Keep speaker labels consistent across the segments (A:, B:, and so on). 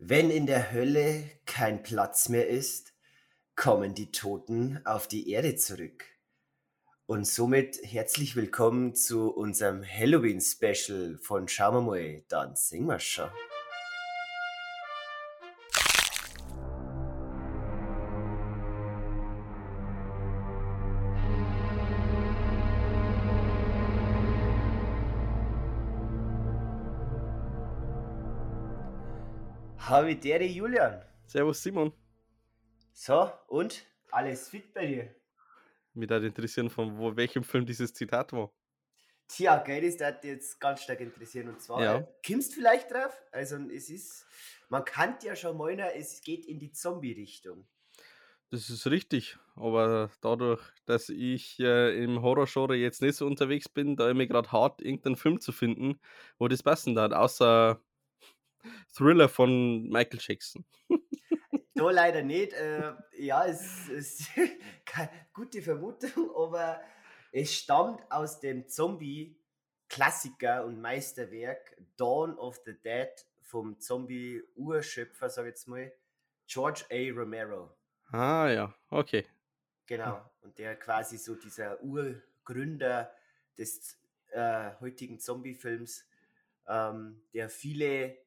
A: Wenn in der Hölle kein Platz mehr ist, kommen die Toten auf die Erde zurück. Und somit herzlich willkommen zu unserem Halloween-Special von Schauen wir mal, dann singen wir schon. Habitäre Julian.
B: Servus Simon.
A: So, und? Alles fit bei dir?
B: Mich würde interessieren, von wo, welchem Film dieses Zitat war.
A: Tja, gell, das würde jetzt ganz stark interessieren. Und zwar,
B: Ja.
A: kommst vielleicht drauf? Also, es ist, man kann ja schon meinen, es geht in die Zombie-Richtung.
B: Das ist richtig, aber dadurch, dass ich äh, im Horrorgenre jetzt nicht so unterwegs bin, da ich mir gerade hart, irgendeinen Film zu finden, wo das passen hat, außer Thriller von Michael Jackson.
A: Da leider nicht. Äh, ja, es ist keine gute Vermutung, aber es stammt aus dem Zombie-Klassiker und Meisterwerk Dawn of the Dead vom Zombie-Urschöpfer, sag ich jetzt mal, George A. Romero.
B: Ah ja, okay.
A: Genau. Und der quasi so dieser Urgründer des äh, heutigen Zombie-Films, ähm, der viele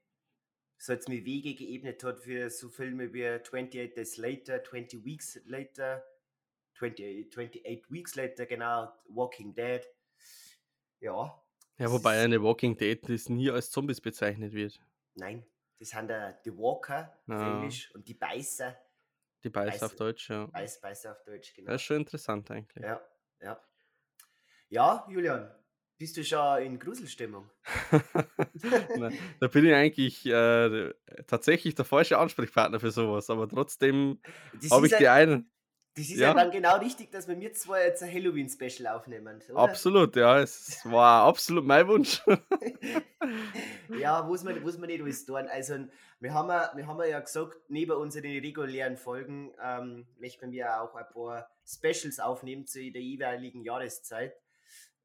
A: so jetzt mir Wege geebnet hat für so Filme wie 28 Days Later, 20 Weeks Later, 20, 28 Weeks Later, genau, Walking Dead. Ja,
B: Ja, wobei eine Walking Dead das nie als Zombies bezeichnet wird.
A: nein, das sind der The Walker auf
B: Ah.
A: Englisch und die Beißer,
B: Die Beiß auf
A: Beiß-
B: Deutsch, ja.
A: Beiß, Beißer auf Deutsch, genau.
B: Das ist schon interessant eigentlich.
A: Ja, ja. Ja, Julian, bist du schon in Gruselstimmung?
B: Nein, da bin ich eigentlich äh, tatsächlich der falsche Ansprechpartner für sowas, aber trotzdem habe ich die
A: ja,
B: einen.
A: das ist ja.
B: ja.
A: dann genau richtig, dass wir mir zwei jetzt ein Halloween-Special aufnehmen. Oder?
B: Absolut, ja, es war absolut mein Wunsch.
A: ja, muss man, muss man nicht alles tun. Also, wir haben, ja- wir haben ja gesagt, neben unseren regulären Folgen ähm, möchten wir auch ein paar Specials aufnehmen zu der jeweiligen Jahreszeit.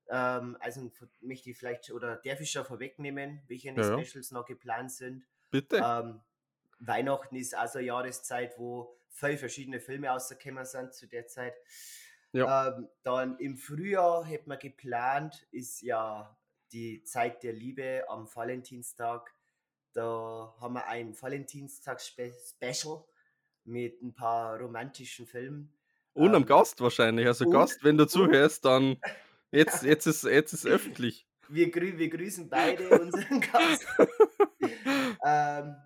A: Ähm, also möchte ich vielleicht oder darf ich schon vorwegnehmen, welche
B: Ja, ja.
A: Specials noch geplant sind.
B: Bitte.
A: Ähm, Weihnachten ist also eine Jahreszeit, wo viele verschiedene Filme rausgekommen sind zu der Zeit.
B: Ja.
A: Ähm, dann im Frühjahr hätten wir geplant, ist ja die Zeit der Liebe am Valentinstag. Da haben wir ein Valentinstag-Special mit ein paar romantischen Filmen.
B: Und am
A: ähm,
B: Gast wahrscheinlich. Also
A: und-
B: Gast, wenn du zuhörst, dann jetzt, jetzt ist jetzt ist öffentlich.
A: Wir, grü wir grüßen beide unseren Gast. ähm,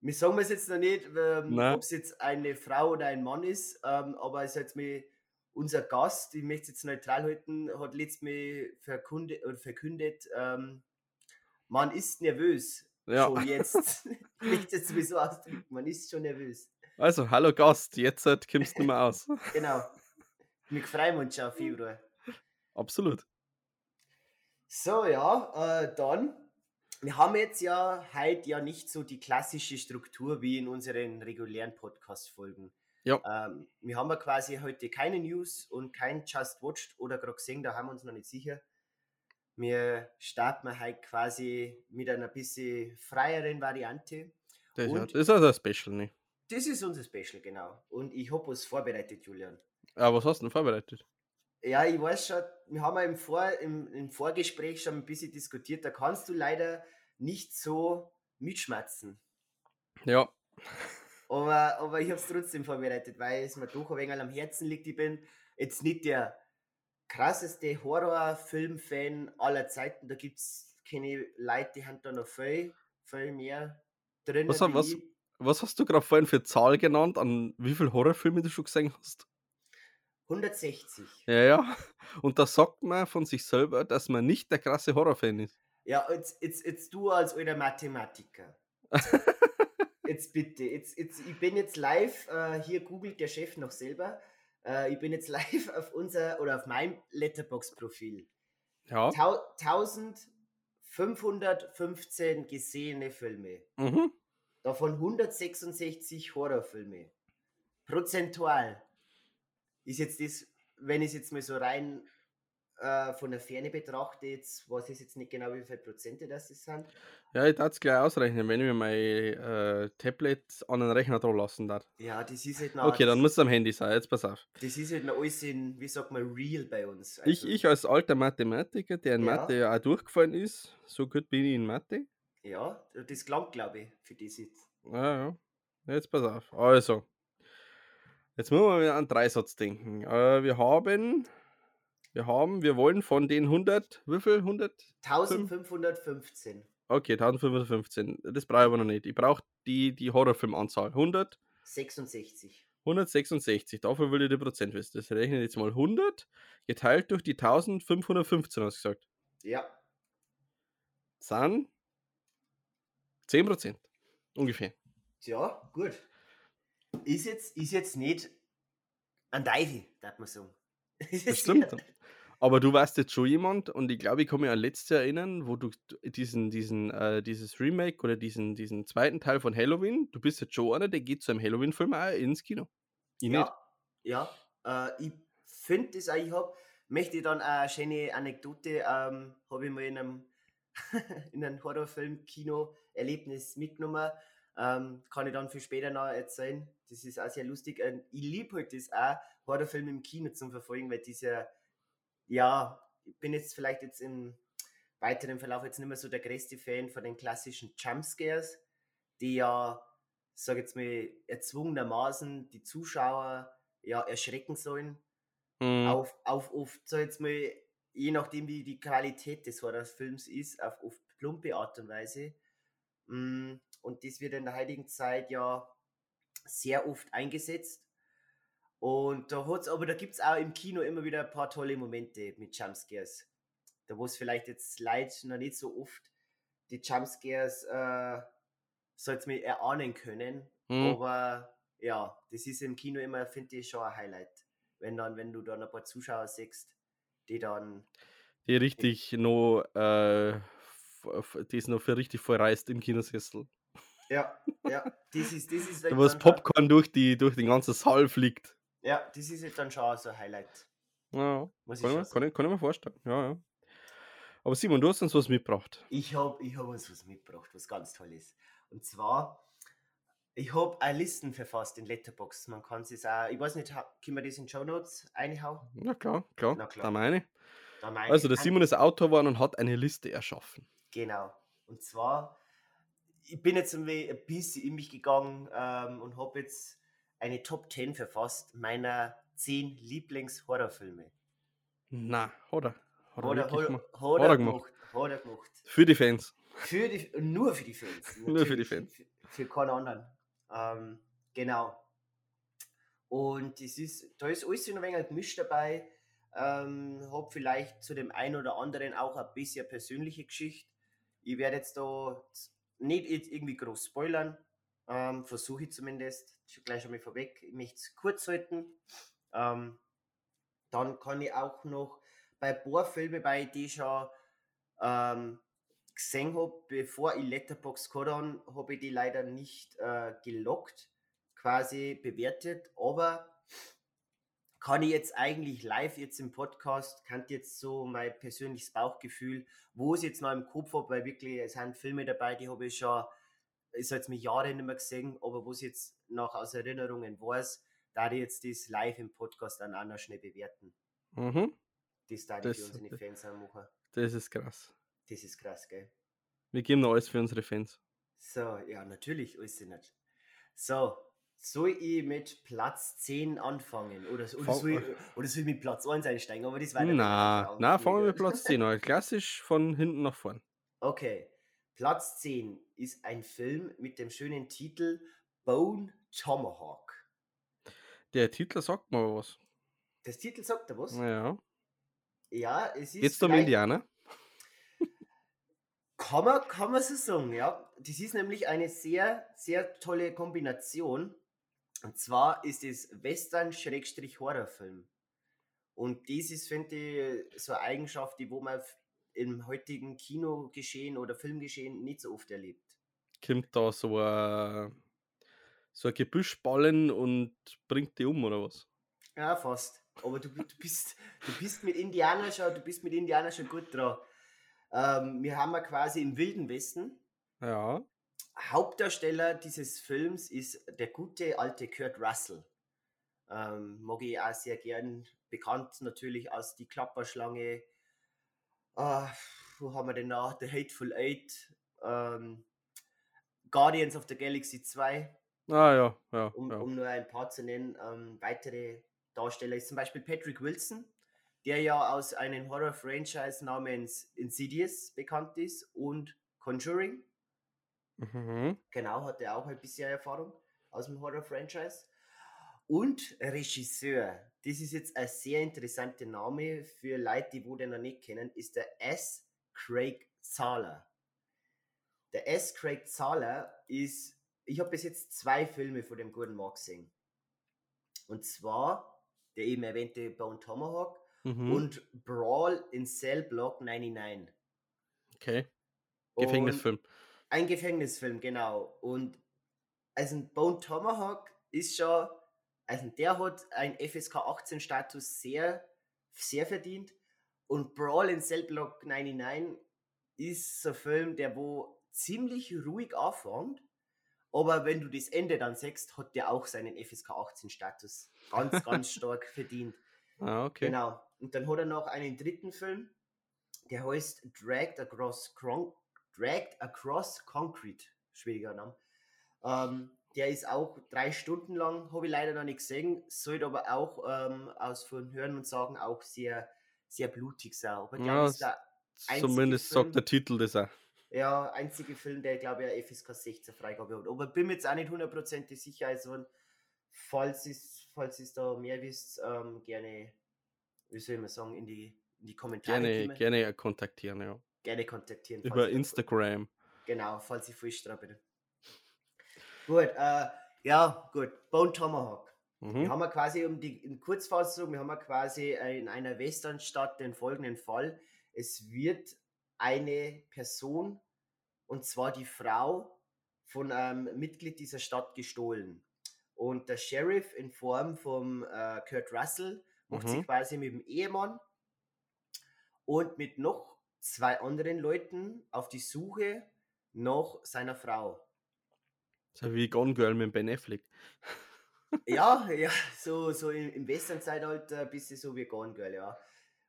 A: wir sagen es jetzt noch nicht, ähm, ob es jetzt eine Frau oder ein Mann ist, ähm, aber es jetzt mir unser Gast, ich möchte es jetzt neutral halten, hat letztes Mal verkundet, verkündet, ähm, man ist nervös.
B: Ja.
A: Schon jetzt. ich möchte es sowieso ausdrücken, man ist schon nervös.
B: Also, hallo Gast, jetzt halt kommst du mal aus.
A: Genau. Wir freuen uns schon auf Februar.
B: Absolut.
A: So, ja, äh, dann. Wir haben jetzt ja heute ja nicht so die klassische Struktur wie in unseren regulären Podcast-Folgen.
B: Ja.
A: Ähm, wir haben ja quasi heute keine News und kein Just Watched oder gerade gesehen, da haben wir uns noch nicht sicher. Wir starten heute quasi mit einer bisschen freieren Variante.
B: Das, ist ja- das ist also ein Special, ne?
A: Das ist unser Special, genau. Und ich habe was vorbereitet, Julian.
B: Aber was hast du denn vorbereitet?
A: Ja, ich weiß schon, wir haben ja im, Vor, im, im Vorgespräch schon ein bisschen diskutiert, da kannst du leider nicht so mitschmatzen.
B: Ja,
A: Aber, aber ich habe es trotzdem vorbereitet, weil es mir doch ein wenig am Herzen liegt. Ich bin jetzt nicht der krasseste Horrorfilm-Fan aller Zeiten. Da gibt es keine Leute, die haben da noch viel, viel mehr drin.
B: Was was- was hast du gerade vorhin für Zahl genannt, an wie viele Horrorfilme du schon gesehen hast?
A: 160.
B: Ja, ja. Und da sagt man von sich selber, dass man nicht der krasse Horrorfan ist.
A: Ja, jetzt, jetzt, jetzt du als alter Mathematiker. Jetzt bitte, jetzt, jetzt, ich bin jetzt live, äh, hier googelt der Chef noch selber. Äh, ich bin jetzt live auf unser oder auf mein Letterbox-Profil.
B: Ja.
A: Tau 1515 gesehene Filme.
B: Mhm.
A: Davon 166 Horrorfilme. Prozentual ist jetzt das, wenn ich es jetzt mal so rein äh, von der Ferne betrachtet, weiß ich jetzt nicht genau, wie viele Prozente das sind.
B: Ja, ich darf es gleich ausrechnen, wenn ich mir mein äh, Tablet an den Rechner dran lassen darf.
A: Ja, das ist halt noch,
B: Okay, dann muss es am Handy sein, jetzt pass auf.
A: das ist halt noch alles in, wie sagt man, real bei uns.
B: Ich,
A: Also,
B: ich als alter Mathematiker, der in
A: Ja.
B: Mathe ja auch durchgefallen ist, so gut bin ich in Mathe.
A: Ja, das klangt, glaube ich, für das jetzt.
B: Ja, ja. Jetzt pass auf. Also, jetzt müssen wir wieder an Dreisatz denken. Äh, wir haben, wir haben, wir wollen von den 100, wie viel? 100?
A: 1515,
B: Okay, 1515. Das brauche ich aber noch nicht. Ich brauche die, die Horrorfilmanzahl. 100,
A: 66.
B: 166. Dafür will ich die Prozent wissen. Das rechne ich jetzt mal 100 geteilt durch die 1515, hast du gesagt.
A: Ja,
B: Sind 10 Prozent. Ungefähr.
A: Tja, gut. Ist jetzt, ist jetzt nicht ein Teufel, darf man sagen.
B: Das stimmt. Aber du warst jetzt schon jemand, und ich glaube, ich kann mich an letztes Jahr erinnern, wo du diesen, diesen, äh, dieses Remake oder diesen, diesen zweiten Teil von Halloween, du bist jetzt schon einer, der geht zu einem Halloween-Film auch ins Kino. Ich nicht.
A: Ja, ja äh, ich finde das auch, ich habe, möchte ich dann eine schöne Anekdote, ähm, habe ich mal in einem, in einem Horrorfilm-Kino-Erlebnis mitgenommen. Ähm, kann ich dann für später noch erzählen. Das ist auch sehr lustig. Ähm, ich liebe halt das auch, Horrorfilme im Kino zu verfolgen, weil dieser, ja, ich bin jetzt vielleicht jetzt im weiteren Verlauf jetzt nicht mehr so der größte Fan von den klassischen Jumpscares, die ja, sag jetzt mal, erzwungenermaßen die Zuschauer ja erschrecken sollen.
B: Hm,
A: Auf, auf oft, sag jetzt mal, je nachdem wie die Qualität des Horrorfilms ist, auf oft plumpe Art und Weise. Mm, Und das wird in der heutigen Zeit ja sehr oft eingesetzt. Und da hat's, aber da gibt es auch im Kino immer wieder ein paar tolle Momente mit Jumpscares. Da wo es vielleicht jetzt Leute noch nicht so oft die Jumpscares äh, so jetzt mal erahnen können.
B: hm.
A: Aber ja, das ist im Kino immer, finde ich, schon ein Highlight. Wenn dann, wenn du dann ein paar Zuschauer siehst, die dann,
B: Die richtig noch, äh, die ist noch für richtig voll reißt im Kinosessel.
A: Ja, ja, das ist, das ist
B: Da das
A: schon-
B: Popcorn durch, die, durch den ganzen Saal fliegt.
A: Ja, das ist jetzt dann schon so ein Highlight.
B: Ja,
A: ich
B: kann, ich, mir- kann, ich, kann ich mir vorstellen. Ja, ja. Aber Simon, du hast uns was mitgebracht.
A: Ich habe ich hab uns was mitgebracht, was ganz toll ist. Und zwar, ich habe eine Listen verfasst in Letterbox. Man kann es auch, ich weiß nicht, können wir das in Show Notes einhauen?
B: Na klar, klar.
A: Na klar.
B: Da meine.
A: Da meine
B: Also,
A: ich
B: der Simon ist Autor geworden und hat eine Liste erschaffen.
A: Genau. Und zwar, ich bin jetzt ein bisschen in mich gegangen ähm, und habe jetzt eine Top 10 verfasst meiner 10 Lieblings-Horrorfilme.
B: Na, hat er. Hat er
A: Oder hat
B: gemacht.
A: hat er gemacht. Hat er gemacht.
B: Für die Fans.
A: Für die, nur für die Fans.
B: Nur für die Fans.
A: Für, für keinen anderen. Ähm, genau. Und es ist, da ist alles ein wenig gemischt dabei. Ähm, hab vielleicht zu dem einen oder anderen auch ein bisschen persönliche Geschichte. Ich werde jetzt da nicht irgendwie groß spoilern. Ähm, Versuche ich zumindest. Gleich schon mal vorweg. Ich möchte es kurz halten. Ähm, dann kann ich auch noch bei ein paar Filmen, bei die ich schon ähm, gesehen habe, bevor ich Letterbox habe, habe ich die leider nicht äh, gelockt, quasi bewertet, aber kann ich jetzt eigentlich live jetzt im Podcast, kann jetzt so mein persönliches Bauchgefühl, wo es jetzt noch im Kopf habe, weil wirklich es sind Filme dabei, die habe ich schon, ich sag jetzt mit Jahren nicht mehr gesehen, aber wo es jetzt noch aus Erinnerungen weiß, da ich jetzt das live im Podcast dann auch noch schnell bewerten.
B: Mhm.
A: Das da für unsere Fans auch machen.
B: Das ist krass.
A: Das ist krass, gell?
B: Wir geben noch alles für unsere Fans.
A: So, ja, natürlich, alles nicht. So, soll ich mit Platz 10 anfangen? Oder, oder, soll, ich, oder soll ich mit Platz 1 einsteigen? Aber das war
B: Na, na, fangen wir mit. Platz 10 an. Klassisch von hinten nach vorn.
A: Okay, Platz 10 ist ein Film mit dem schönen Titel Bone Tomahawk.
B: Der Titel sagt mir aber was.
A: Das Titel sagt er was?
B: Ja.
A: Ja, es ist.
B: Jetzt um Indianer.
A: Kann man, kann man so sagen, ja. Das ist nämlich eine sehr, sehr tolle Kombination. Und zwar ist es Western-Horrorfilm. Und das ist, finde ich, so eine Eigenschaft, die wo man im heutigen Kinogeschehen oder Filmgeschehen nicht so oft erlebt.
B: Kommt da so ein, so ein Gebüsch ballen und bringt die um, oder was?
A: Ja, fast. aber du, du, bist, du bist mit Indianer schon, du bist mit Indianer schon gut dran. Ähm, wir haben ja quasi im Wilden Westen.
B: Ja.
A: Hauptdarsteller dieses Films ist der gute alte Kurt Russell. Ähm, mag ich auch sehr gern. Bekannt natürlich aus Die Klapperschlange. Äh, wo haben wir denn noch? The Hateful Eight. Ähm, Guardians of the Galaxy 2.
B: Ah ja, ja.
A: Um,
B: ja.
A: um nur ein paar zu nennen. Ähm, weitere Darsteller ist zum Beispiel Patrick Wilson, der ja aus einem Horror-Franchise namens Insidious bekannt ist und Conjuring.
B: Mhm.
A: Genau, hat er auch ein bisschen Erfahrung aus dem Horror-Franchise. Und Regisseur, das ist jetzt ein sehr interessanter Name für Leute, die wo den noch nicht kennen, ist der S. Craig Zahler. Der S. Craig Zahler ist, ich habe bis jetzt zwei Filme von dem guten Mark gesehen. Und zwar der eben erwähnte Bone Tomahawk
B: Mhm.
A: und Brawl in Cell Block 99.
B: Okay.
A: Und
B: Gefängnisfilm.
A: Ein Gefängnisfilm, genau. Und also ein Bone Tomahawk ist schon, also der hat einen FSK 18 Status sehr, sehr verdient. Und Brawl in Cell Block 99 ist so ein Film, der wo ziemlich ruhig anfängt. Aber wenn du das Ende dann siehst, hat der auch seinen FSK 18 Status ganz, ganz stark verdient.
B: Ah, okay.
A: Genau. Und dann hat er noch einen dritten Film, der heißt Dragged Across, Cron Dragged Across Concrete. Schwieriger Name. Ähm, der ist auch drei Stunden lang, habe ich leider noch nicht gesehen, sollte aber auch ähm, aus von Hören und Sagen auch sehr, sehr blutig sein. Aber ich
B: Ja,
A: ist der
B: Zumindest
A: Film-
B: sagt der Titel das auch.
A: ja, einzige Film, der glaube ich eine FSK 16 Freigabe hat. Aber bin mir jetzt auch nicht hundertprozentig sicher. Also, falls es, falls es da mehr wisst, ähm, gerne, wie soll man sagen, in die, in die Kommentare
B: Gerne,
A: kommen.
B: gerne kontaktieren, ja.
A: Gerne kontaktieren.
B: Über Instagram.
A: Genau, falls ich falsch dran bin. Gut, äh, ja, gut. Bone Tomahawk. Wir
B: Mhm.
A: haben wir quasi um die in Kurzfassung, wir haben wir quasi äh, in einer Westernstadt den folgenden Fall. Es wird eine Person, und zwar die Frau von einem Mitglied dieser Stadt gestohlen. Und der Sheriff in Form von äh, Kurt Russell macht
B: Mhm.
A: sich quasi mit dem Ehemann und mit noch zwei anderen Leuten auf die Suche nach seiner Frau.
B: So wie Gone Girl mit Ben Affleck.
A: Ja, ja, so, so im, im Western-Zeitalter ein bisschen so wie Gone Girl, ja.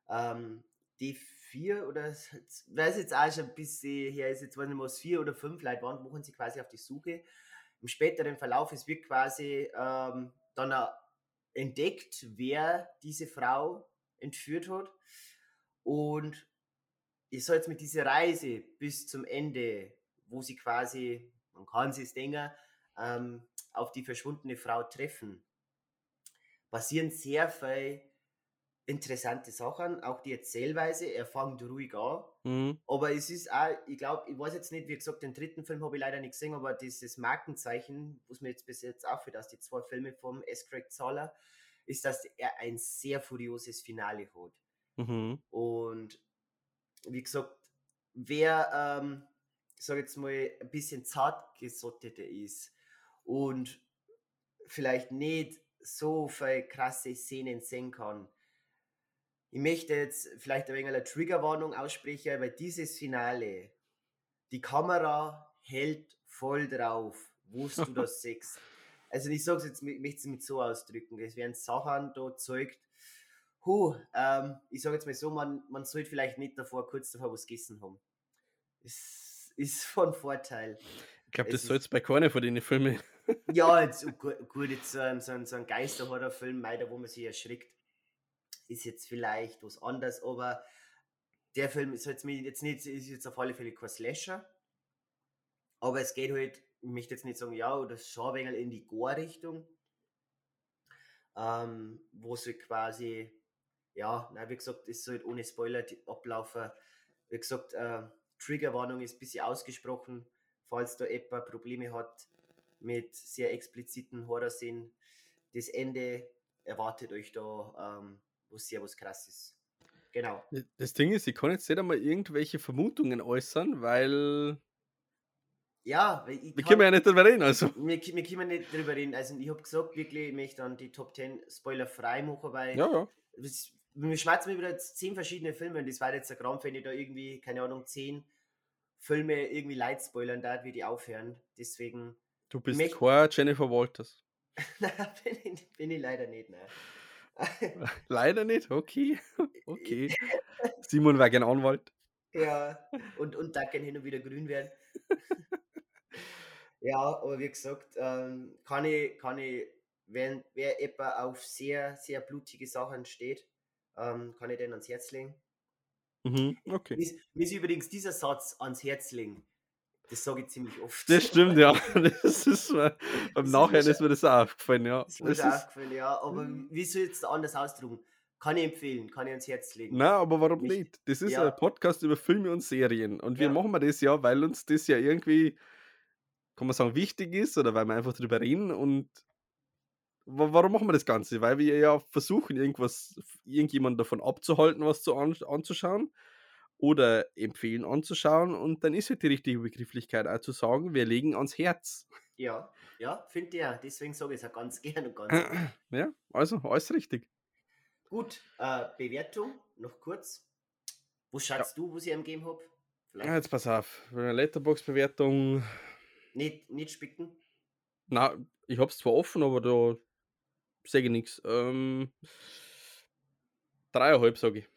A: Ähm, die vier oder, weiß jetzt auch schon ein bisschen her, ist jetzt, weiß nicht was vier oder fünf Leute waren, machen sie quasi auf die Suche. Im späteren Verlauf, es wird quasi ähm, dann entdeckt, wer diese Frau entführt hat. Und ich soll jetzt mit dieser Reise bis zum Ende, wo sie quasi, man kann sich denken, ähm, auf die verschwundene Frau treffen, passieren sehr viele interessante Sachen. Auch die Erzählweise, er fängt ruhig an.
B: Mhm.
A: Aber es ist auch, ich glaube, ich weiß jetzt nicht, wie gesagt, den dritten Film habe ich leider nicht gesehen, aber dieses Markenzeichen, was mir jetzt bis jetzt auffällt, aus die zwei Filme vom S. Craig Zahler, ist, dass er ein sehr furioses Finale hat.
B: Mhm.
A: Und wie gesagt, wer, ähm, ich sage jetzt mal, ein bisschen zart gesotteter ist und vielleicht nicht so viele krasse Szenen sehen kann, ich möchte jetzt vielleicht ein wenig eine Triggerwarnung aussprechen, weil dieses Finale, die Kamera hält voll drauf, wo du das siehst. Also ich sage es jetzt, ich möchte es mit so ausdrücken, es werden Sachen da zeugt, Huh, ähm, ich sage jetzt mal so, man, man sollte vielleicht nicht davor, kurz davor was gegessen haben. Es ist von Vorteil.
B: Ich glaube, das soll jetzt bei keiner von den Filmen.
A: Ja, jetzt, gut, gut, jetzt so ein, so ein, so ein Geisterhorrorfilm, wo man sich erschrickt, ist jetzt vielleicht was anderes, aber der Film ist jetzt, jetzt nicht, ist jetzt auf alle Fälle kein Slasher, aber es geht halt, ich möchte jetzt nicht sagen, ja, oder schon ein wenig in die Gore-Richtung, ähm, wo halt quasi, ja, na, wie gesagt, es soll ohne Spoiler die- ablaufen. Wie gesagt, äh, Triggerwarnung ist ein bisschen ausgesprochen, falls da jemand Probleme hat mit sehr expliziten Horrorszenen. Das Ende erwartet euch da ähm, was sehr was krasses. Genau.
B: Das Ding ist, ich kann jetzt nicht einmal irgendwelche Vermutungen äußern, weil
A: Ja, weil ich
B: Wir können ja nicht drüber reden, also.
A: wir, wir können nicht drüber reden. Also ich habe gesagt, wirklich, ich möchte dann die Top 10 Spoiler frei machen, weil
B: Ja, ja.
A: das, wir schmerzen mir wieder zehn verschiedene Filme und das war jetzt ein Krampf, wenn ich da irgendwie, keine Ahnung, zehn Filme irgendwie light spoilern darf, wie die aufhören. Deswegen,
B: Du bist
A: Mich-
B: kein Jennifer Walters.
A: nein, bin ich, bin ich leider nicht, nein.
B: Leider nicht, okay. Okay. Simon war gern Anwalt.
A: Ja, und, und da kann hin und wieder grün werden. ja, aber wie gesagt, ähm, kann ich, kann ich, wenn wer etwa auf sehr, sehr blutige Sachen steht, ähm, kann ich den ans Herz legen.
B: Mhm, okay.
A: Mir ist, mir ist übrigens dieser Satz ans Herz legen. Das sage ich ziemlich oft.
B: Das stimmt, ja. Das ist mir, beim
A: ist
B: Nachhinein
A: mir
B: ist mir das auch aufgefallen, ja.
A: Das ist mir
B: Das ist,
A: aufgefallen, ja. Aber wie soll ich jetzt anders ausdrücken? Kann ich empfehlen, kann ich ans Herz legen.
B: na, aber warum
A: Nicht-
B: nicht? Das ist
A: ja.
B: ein Podcast über Filme und Serien. Und wir
A: Ja.
B: machen wir das ja, weil uns das ja irgendwie, kann man sagen, wichtig ist oder weil wir einfach drüber reden. Und warum machen wir das Ganze? Weil wir ja versuchen, irgendwas, irgendjemanden davon abzuhalten, was zu an, anzuschauen oder empfehlen anzuschauen. Und dann ist halt die richtige Begrifflichkeit auch zu sagen, wir legen ans Herz.
A: Ja, ja, finde ich ja. Deswegen sage ich es auch ganz gern und ganz
B: Ja, also alles richtig.
A: Gut, äh, Bewertung, noch kurz. Wo schaust du, wo ich ihm gegeben habe?
B: Ja, jetzt pass auf. Bei einer Letterbox-Bewertung.
A: nicht, nicht spicken.
B: Na, ich hab's zwar offen, aber da sehe ich nichts. Ähm, dreieinhalb, sage ich.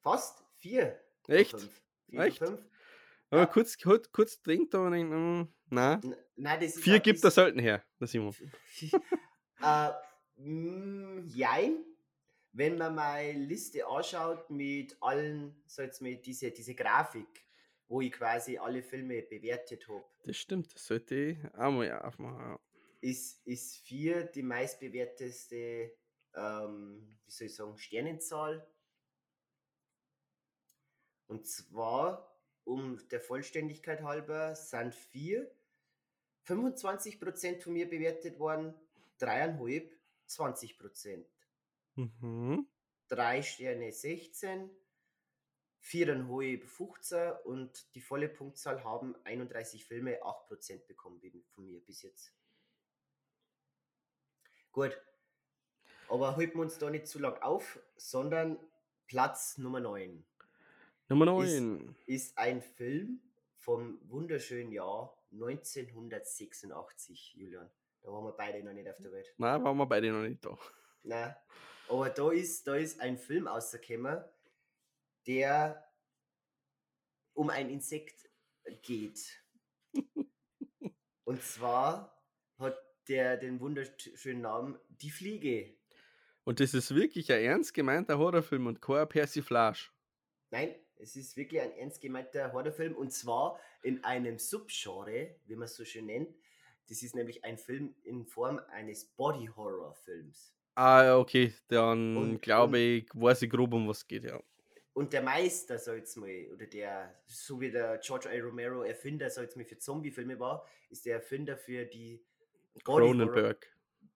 A: Fast vier.
B: Echt?
A: Vier
B: Echt?
A: fünf.
B: Aber
A: Ja.
B: kurz, kurz, kurz denkt aber nicht, mm, nein.
A: Nein, das
B: Vier gibt er selten her, der Simon.
A: äh, mh, jein. Wenn man meine Liste anschaut mit allen, so jetzt mit diese, diese Grafik, wo ich quasi alle Filme bewertet habe,
B: Das stimmt, das sollte ich auch mal aufmachen.
A: Ist, ist vier die meistbewerteste, ähm, wie soll ich sagen, Sternenzahl. Und zwar, um der Vollständigkeit halber, sind vier 25% von mir bewertet worden, dreieinhalb 20%.
B: Mhm.
A: drei Sterne 16, viereinhalb 15 und die volle Punktzahl haben 31 Filme 8% bekommen von mir bis jetzt. Gut, aber halten wir uns da nicht zu lang auf, sondern Platz Nummer 9
B: Nummer 9.
A: ist ein Film vom wunderschönen Jahr 1986, Julian. Da waren wir beide noch nicht auf der Welt.
B: Nein, waren wir beide noch nicht da.
A: Nein. Aber da ist, da ist ein Film rausgekommen, der um ein Insekt geht. Und zwar hat der den wunderschönen Namen Die Fliege.
B: Und das ist wirklich ein ernst gemeinter Horrorfilm und kein Persiflage.
A: Nein, es ist wirklich ein ernst gemeinter Horrorfilm und zwar in einem Subgenre, wie man es so schön nennt. Das ist nämlich ein Film in Form eines Body-Horror-Films.
B: Ah, okay, dann glaube ich, weiß ich grob, um was es geht, ja.
A: Und der Meister, ich jetzt mal, oder der, so wie der George A. Romero Erfinder, ich jetzt mal, für Zombie-Filme war, ist der Erfinder für die
B: Cronenberg.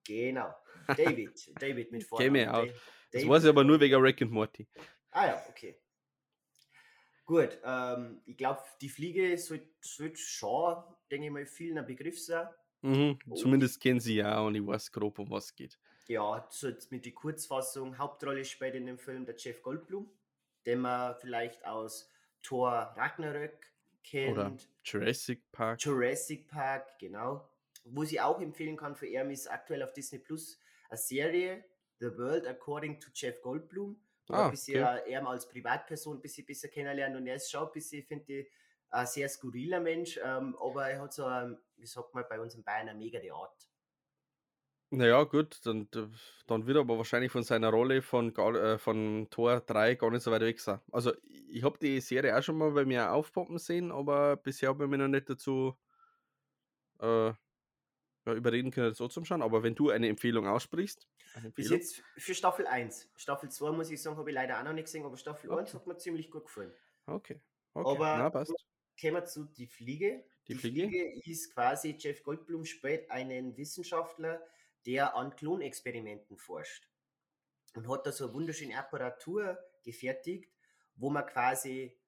A: Genau. David. David mit Vornamen.
B: aus.
A: Da-
B: Das weiß ich aber nur wegen Rick and Morty.
A: Ah ja, okay. Gut, ähm, ich glaube, die Fliege sollte sollt schon, denke ich mal, vielen ein Begriff sein.
B: Mhm. Zumindest kennen sie ja und ich weiß grob, um was es geht.
A: Ja, so jetzt mit der Kurzfassung, Hauptrolle spielt in dem Film der Jeff Goldblum, den man vielleicht aus Thor Ragnarök kennt.
B: Oder Jurassic Park.
A: Jurassic Park, genau. Wo sie auch empfehlen kann für ihn ist aktuell auf Disney Plus eine Serie, The World According to Jeff Goldblum, wo
B: Ah,
A: ein bisschen äh, er als Privatperson ein bisschen besser kennenlernen und er ist schon ein bisschen, finde ich, ein sehr skurriler Mensch, ähm, aber er hat so, ein, wie sagt man bei uns in Bayern, eine mega die Art.
B: Naja, gut, dann, dann wird er aber wahrscheinlich von seiner Rolle von, äh, von Tor 3 gar nicht so weit weg sein. Also, ich habe die Serie auch schon mal bei mir aufpoppen sehen, aber bisher habe ich mich noch nicht dazu äh, überreden können, das so zu schauen. Aber wenn du eine Empfehlung aussprichst, eine
A: Bis
B: Empfehlung,
A: jetzt für Staffel 1. Staffel 2 muss ich sagen, habe ich leider auch noch nicht gesehen, aber Staffel
B: Okay.
A: 1 hat mir ziemlich gut gefallen.
B: okay. okay.
A: Aber-
B: Na, passt.
A: Kommen wir zu Die Fliege.
B: Die
A: Die,
B: Fliege?
A: Fliege? ist quasi, Jeff Goldblum spielt einen Wissenschaftler, der an Klonexperimenten forscht. Und hat da so eine wunderschöne Apparatur gefertigt, wo man quasi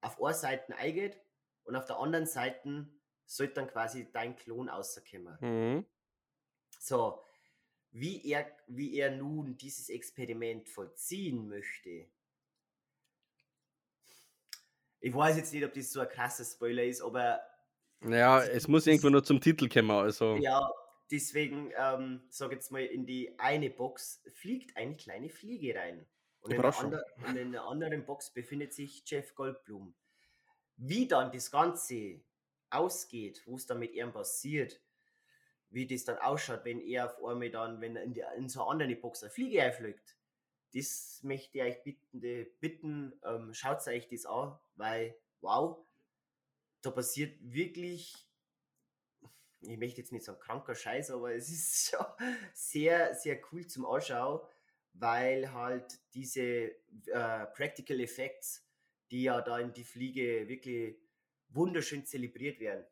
A: auf einer Seite eingeht und auf der anderen Seite sollte dann quasi dein Klon rauskommen.
B: Mhm.
A: So, wie er, wie er nun dieses Experiment vollziehen möchte. Ich weiß jetzt nicht, ob das so ein krasser Spoiler ist, aber
B: Naja, es muss irgendwo nur zum Titel kommen, also.
A: ja, deswegen, ähm, sag jetzt mal, in die eine Box fliegt eine kleine Fliege rein. Und in, ander, und in der anderen Box befindet sich Jeff Goldblum. Wie dann das Ganze ausgeht, wo es dann mit ihm passiert, wie das dann ausschaut, wenn er auf einmal dann, wenn er in, die, in so eine andere Box eine Fliege einfliegt, das möchte ich euch bitten, bitten ähm, schaut euch das an, weil, wow, da passiert wirklich, ich möchte jetzt nicht sagen kranker Scheiß, aber es ist schon sehr, sehr cool zum Anschauen, weil halt diese äh, Practical Effects, die ja da in die Fliege wirklich wunderschön zelebriert werden,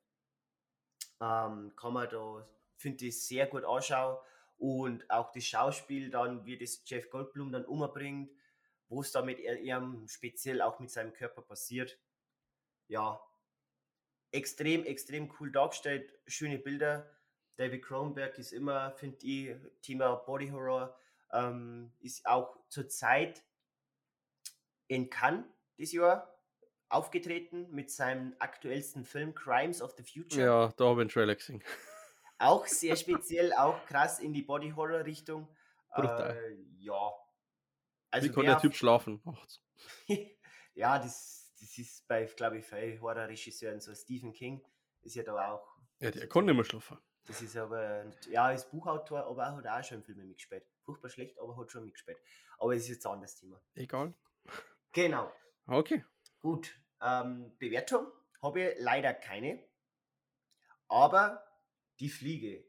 A: ähm, kann man da, finde ich, sehr gut anschauen. Und auch das Schauspiel dann, wie das Jeff Goldblum dann umbringt, wo es da mit ihm speziell auch mit seinem Körper passiert. Ja, extrem, extrem cool dargestellt, schöne Bilder. David Cronenberg ist immer, finde ich, Thema Body Horror, ähm, ist auch zur Zeit in Cannes dieses Jahr aufgetreten mit seinem aktuellsten Film Crimes of the Future.
B: Ja, da habe ich gesehen.
A: Auch sehr speziell, auch krass in die Body Horror Richtung.
B: Brutal.
A: Äh, ja.
B: Wie kann der Typ schlafen?
A: ja, das, das ist bei, glaube ich, bei Horrorregisseuren so. Stephen King ist ja da auch.
B: Ja, der kann nicht mehr schlafen.
A: Das ist aber, ja, ist Buchautor, aber er hat auch schon Filme mitgespielt. Furchtbar schlecht, aber hat schon mitgespielt. Aber das ist jetzt ein anderes Thema.
B: Egal.
A: Genau.
B: Okay.
A: Gut. Ähm, Bewertung habe ich leider keine. Aber die Fliege.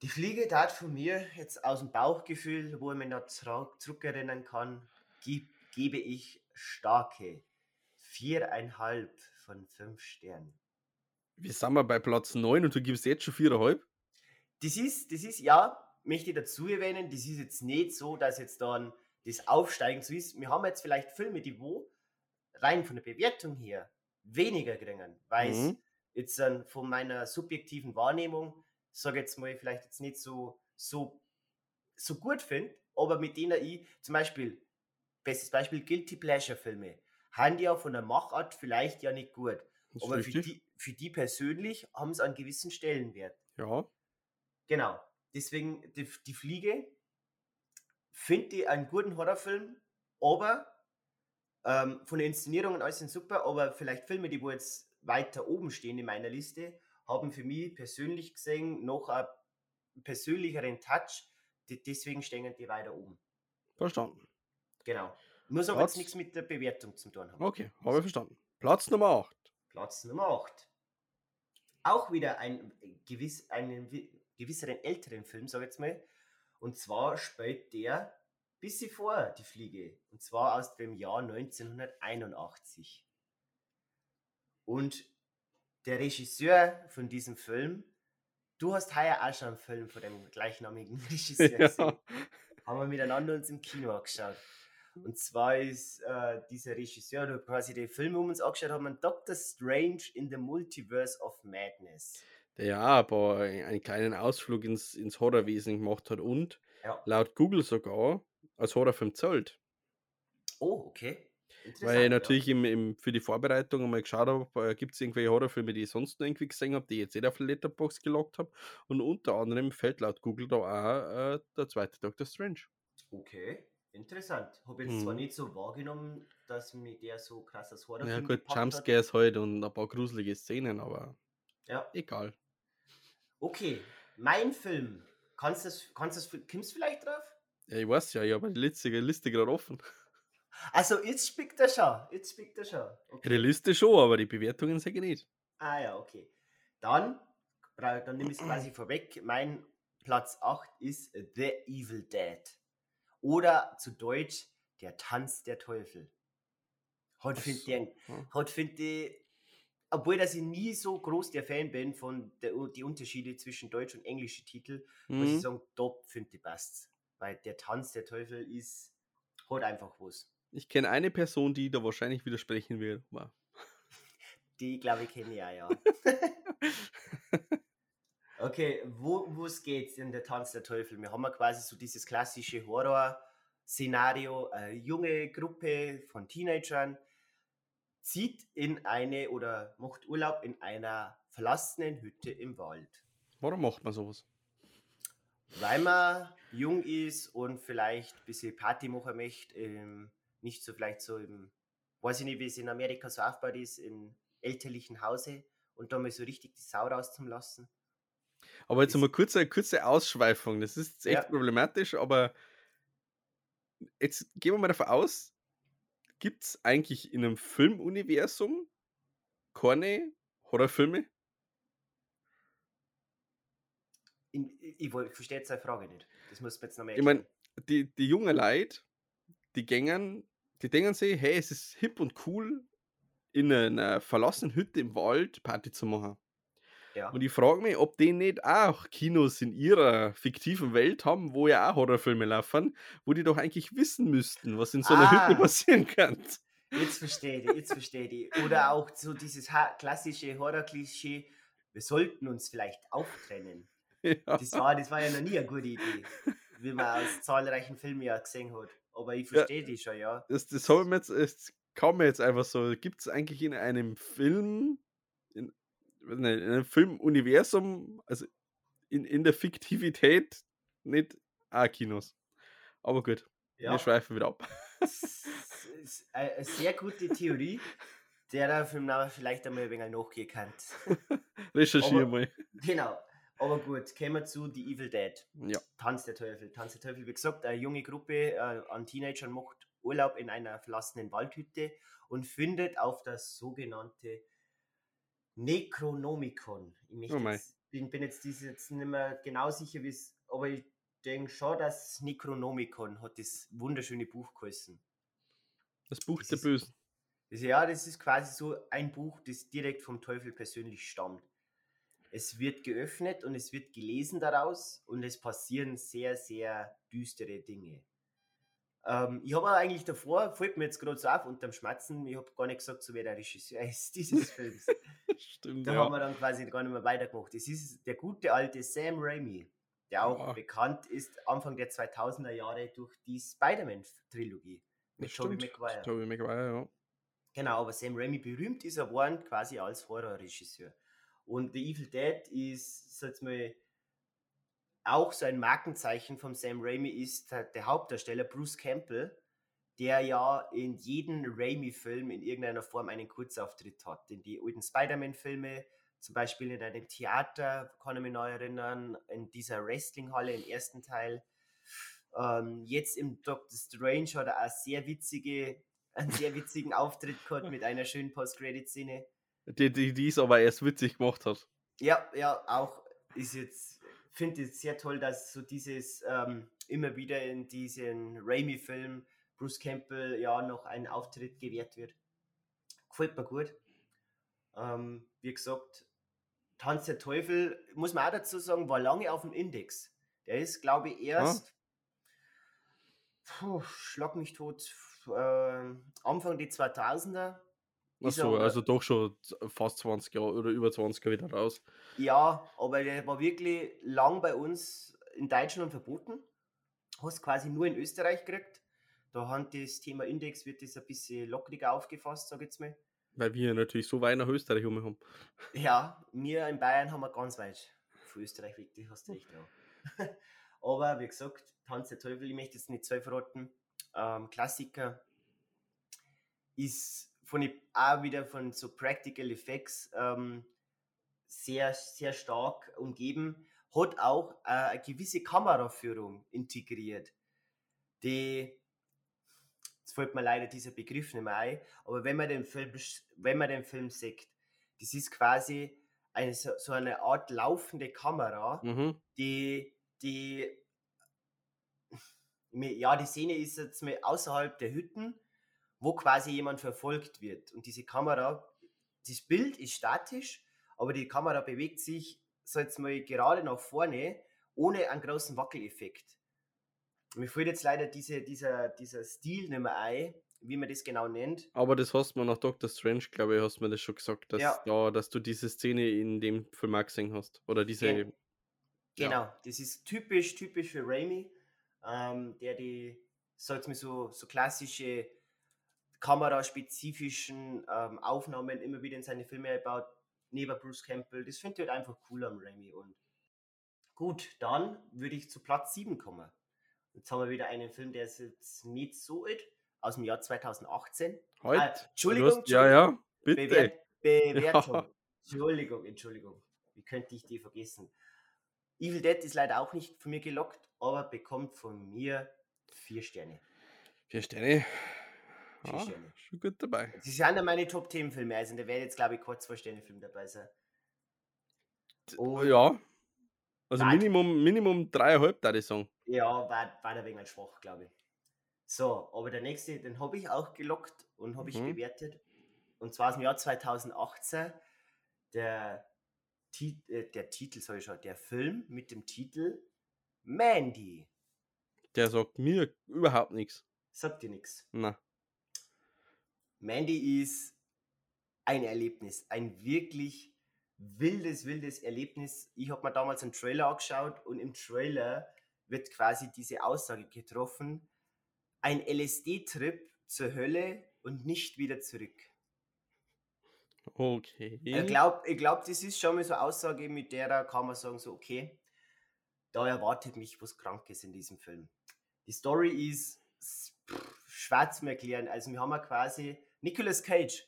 A: Die Fliege tat von mir jetzt aus dem Bauchgefühl, wo ich mich noch zurück- zurückerinnern kann, geb, gebe ich starke viereinhalb von fünf Sternen.
B: Wir sind mal bei Platz 9 und du gibst jetzt schon 4,5?
A: Das ist, das ist, ja, möchte ich dazu erwähnen, das ist jetzt nicht so, dass jetzt dann das Aufsteigen so ist. Wir haben jetzt vielleicht Filme, die wo rein von der Bewertung her weniger kriegen, weil es
B: Mhm.
A: jetzt dann von meiner subjektiven Wahrnehmung, sage jetzt mal, vielleicht jetzt nicht so, so, so gut finde, aber mit denen ich zum Beispiel, bestes Beispiel, Guilty Pleasure Filme, haben die ja von der Machart vielleicht ja nicht gut. Aber für die, für die persönlich haben sie einen gewissen Stellenwert.
B: Ja.
A: Genau. Deswegen die, die Fliege finde ich einen guten Horrorfilm, aber ähm, von der Inszenierung und alles sind super, aber vielleicht Filme, die wo jetzt weiter oben stehen in meiner Liste, haben für mich persönlich gesehen noch einen persönlicheren Touch. Die, deswegen stehen die weiter oben.
B: Verstanden.
A: Genau. Muss aber
B: Platz-
A: jetzt nichts mit der Bewertung zu tun haben.
B: Okay, habe ich verstanden. Platz Nummer 8.
A: Platz Nummer 8. Auch wieder ein gewiss, einen wi- gewisseren älteren Film, sag ich jetzt mal. Und zwar spielt der bisschen vor, die Fliege. Und zwar aus dem Jahr 1981. Und der Regisseur von diesem Film, du hast heuer auch schon einen Film von dem gleichnamigen Regisseur gesehen
B: ja.
A: haben wir miteinander uns im Kino angeschaut. Und zwar ist äh, dieser Regisseur, der quasi den Film um uns angeschaut haben, einen Doctor Strange in the Multiverse of Madness.
B: Der ja aber einen kleinen Ausflug ins, ins Horrorwesen gemacht hat und
A: Ja.
B: laut Google sogar als Horrorfilm zahlt.
A: Oh, okay. Interessant,
B: Weil ich
A: ja.
B: natürlich im, im, für die Vorbereitung einmal geschaut habe, gibt es irgendwelche Horrorfilme, die ich sonst noch irgendwie gesehen habe, die ich jetzt nicht auf Letterbox gelockt habe. Und unter anderem fällt laut Google da auch äh, der zweite Doctor Strange.
A: Okay, interessant. Habe jetzt zwar
B: Mhm.
A: nicht so wahrgenommen, dass mir der so krass als
B: Ja
A: Horrorfilm
B: gut,
A: gepackt hat.
B: Jumpscares halt und ein paar gruselige Szenen, aber
A: Ja.
B: egal.
A: Okay, mein Film. Kannst du das, kannst du das, kommst vielleicht drauf?
B: Ja, ich weiß ja, ich habe die Liste, Liste gerade offen.
A: Also, jetzt spickt er schon. Jetzt spickt er schon. Okay.
B: Die Liste schon, aber die Bewertungen sage ich nicht.
A: Ah ja, okay. Dann, dann nehme ich es quasi vorweg. Mein Platz 8 ist The Evil Dead. Oder zu Deutsch Der Tanz der Teufel. Heute finde
B: so,
A: ich, find ich, obwohl dass ich nie so groß der Fan bin von der, die Unterschiede zwischen Deutsch und englische Titel, muss ich
B: Mhm.
A: sagen, top finde ich passt. Weil der Tanz der Teufel ist, hat einfach was.
B: Ich kenne eine Person, die da wahrscheinlich widersprechen wird. aber
A: Die, glaube ich, kenne ich auch, ja. okay, wo es geht in der Tanz der Teufel? Wir haben ja quasi so dieses klassische Horror-Szenario. Eine junge Gruppe von Teenagern zieht in eine oder macht Urlaub in einer verlassenen Hütte im Wald.
B: Warum macht man sowas?
A: Weil man jung ist und vielleicht ein bisschen Party machen möchte, ähm, nicht so vielleicht so im, weiß ich nicht, wie es in Amerika so aufgebaut ist, im elterlichen Hause und da mal so richtig die Sau rauszulassen.
B: Aber jetzt mal kurz eine kurze Ausschweifung. Das ist echt ja. problematisch, aber jetzt gehen wir mal davon aus, gibt es eigentlich in einem Filmuniversum keine Horrorfilme?
A: In, ich, ich verstehe jetzt deine Frage nicht. Das muss man jetzt noch mehr
B: Ich meine, die, die jungen Leute, die gängen, die denken sich, hey, es ist hip und cool, in einer verlassenen Hütte im Wald Party zu machen. Ja. Und ich frage mich, ob die nicht auch Kinos in ihrer fiktiven Welt haben, wo ja auch Horrorfilme laufen, wo die doch eigentlich wissen müssten, was in so einer ah, Hütte passieren kann.
A: Jetzt verstehe ich, jetzt verstehe ich. Oder auch so dieses klassische Horror-Klischee, wir sollten uns vielleicht auftrennen. Ja. Das, war, das war ja noch nie eine gute Idee, wie man aus zahlreichen Filmen ja gesehen hat. Aber ich verstehe ja, die schon, ja.
B: Das, das, haben wir jetzt, das kam mir jetzt einfach so. Gibt es eigentlich in einem Film, in, in einem Filmuniversum, also in, in der Fiktivität, nicht A-Kinos. Aber gut, ja. wir schweifen wieder ab.
A: Das ist eine sehr gute Theorie, der Filmname vielleicht einmal ein wenig nachgehen kann.
B: Recherchiere mal.
A: Genau. Aber gut, kommen wir zu The Evil Dead.
B: Ja.
A: Tanz der Teufel. Tanz der Teufel, wie gesagt, eine junge Gruppe äh, an Teenagern macht Urlaub in einer verlassenen Waldhütte und findet auf das sogenannte Necronomicon. Ich oh jetzt, bin, bin, jetzt, jetzt nicht mehr genau sicher, wie es, aber ich denke schon, dass Necronomicon hat das wunderschöne Buch geheißen.
B: Das Buch das der ist, Bösen.
A: Das, ja, das ist quasi so ein Buch, das direkt vom Teufel persönlich stammt. Es wird geöffnet und es wird gelesen daraus und es passieren sehr, sehr düstere Dinge. Ähm, ich habe eigentlich davor, fällt mir jetzt gerade so auf, unterm Schmatzen, ich habe gar nicht gesagt, so wer der Regisseur ist dieses Films. Stimmt, da ja. haben wir dann quasi gar nicht mehr weitergemacht. Es ist der gute alte Sam Raimi, der auch ja. bekannt ist Anfang der 2000er Jahre durch die Spider-Man-Trilogie
B: mit Tobey Maguire. Tobey Maguire, ja.
A: Genau, aber Sam Raimi berühmt ist er geworden quasi als Horrorregisseur. Und The Evil Dead ist, sag mal, auch so ein Markenzeichen von Sam Raimi ist der Hauptdarsteller Bruce Campbell, der ja in jedem Raimi-Film in irgendeiner Form einen Kurzauftritt hat. In die alten Spider-Man-Filme, zum Beispiel in einem Theater, kann ich mich noch erinnern, in dieser Wrestling-Halle im ersten Teil. Ähm, jetzt im Doctor Strange hat er auch sehr witzige, einen sehr witzigen Auftritt gehabt mit einer schönen Post-Credit-Szene.
B: Die, die, die es aber erst witzig gemacht hat.
A: Ja, ja, auch ist jetzt, finde ich sehr toll, dass so dieses ähm, immer wieder in diesen Raimi-Film Bruce Campbell ja noch einen Auftritt gewährt wird. Gefällt mir gut. Ähm, wie gesagt, Tanz der Teufel, muss man auch dazu sagen, war lange auf dem Index. Der ist, glaube ich, erst, ah. puh, schlag mich tot, äh, Anfang die 2000er
B: Achso, also doch schon fast 20 Jahre oder über 20 Jahre wieder raus.
A: Ja, aber der war wirklich lang bei uns in Deutschland verboten. Hast quasi nur in Österreich gekriegt. Da hat das Thema Index wird das ein bisschen lockeriger aufgefasst, sag ich jetzt mal.
B: Weil wir natürlich so weit nach Österreich um haben.
A: Ja, wir in Bayern haben wir ganz weit von Österreich weg, das hast du recht, ja. Aber wie gesagt, Tanz der Teufel, ich möchte jetzt nicht zwei verraten. Ähm, Klassiker ist von auch wieder von so Practical Effects ähm, sehr, sehr stark umgeben, hat auch äh, eine gewisse Kameraführung integriert. Die, jetzt fällt mir leider dieser Begriff nicht mehr ein, aber wenn man den Film, wenn man den Film sieht, das ist quasi eine, so, so eine Art laufende Kamera, mhm. die, die, ja, die Szene ist jetzt mal außerhalb der Hütten wo quasi jemand verfolgt wird. Und diese Kamera, das Bild ist statisch, aber die Kamera bewegt sich, so jetzt mal gerade nach vorne, ohne einen großen Wackeleffekt. Mir fällt jetzt leider diese, dieser, dieser Stil nicht mehr ein, wie man das genau nennt.
B: Aber das hast du nach Doctor Strange, glaube ich, hast du mir das schon gesagt, dass,
A: Ja.
B: da, dass du diese Szene in dem Film auch gesehen hast. Oder diese.
A: Gen-
B: Ja.
A: Genau, das ist typisch, typisch für Raimi, ähm, der die, sag mir so, so klassische kameraspezifischen ähm, Aufnahmen immer wieder in seine Filme einbaut, neben Bruce Campbell. Das finde ich halt einfach cool am Raimi. Und gut, dann würde ich zu Platz 7 kommen. Jetzt haben wir wieder einen Film, der ist jetzt nicht so alt, aus dem Jahr 2018.
B: Heute?
A: Ah, Entschuldigung,
B: hast- ja, ja, bitte.
A: Bewert, Bewertung.
B: Ja.
A: Entschuldigung, Entschuldigung. Wie könnte ich die vergessen? Evil Dead ist leider auch nicht von mir gelockt, aber bekommt von mir vier Sterne.
B: Vier Sterne. Ja, schon gut dabei.
A: Das sind ja meine Top 10 Filme, also da werde jetzt glaube ich kein zwei Sterne Film dabei sein. Und
B: Ja. Also
A: Weit-
B: Minimum, Minimum dreieinhalb, da ich sagen.
A: Ja, war, war der wenig schwach, glaube ich. So, aber der nächste, den habe ich auch gelockt und habe ich
B: Mhm.
A: bewertet. Und zwar aus dem Jahr 2018. Der, äh, der Titel, sag ich schon, der Film mit dem Titel Mandy.
B: Der sagt mir überhaupt nichts.
A: Sagt dir nichts.
B: Na.
A: Mandy ist ein Erlebnis, ein wirklich wildes, wildes Erlebnis. Ich habe mir damals einen Trailer angeschaut und im Trailer wird quasi diese Aussage getroffen, ein LSD-Trip zur Hölle und nicht wieder zurück.
B: Okay.
A: Ich glaube, ich glaub, das ist schon mal so eine Aussage, mit der kann man sagen, so, okay, da erwartet mich was Krankes in diesem Film. Die Story ist pff, schwer zu erklären. Also, wir haben ja quasi Nicolas Cage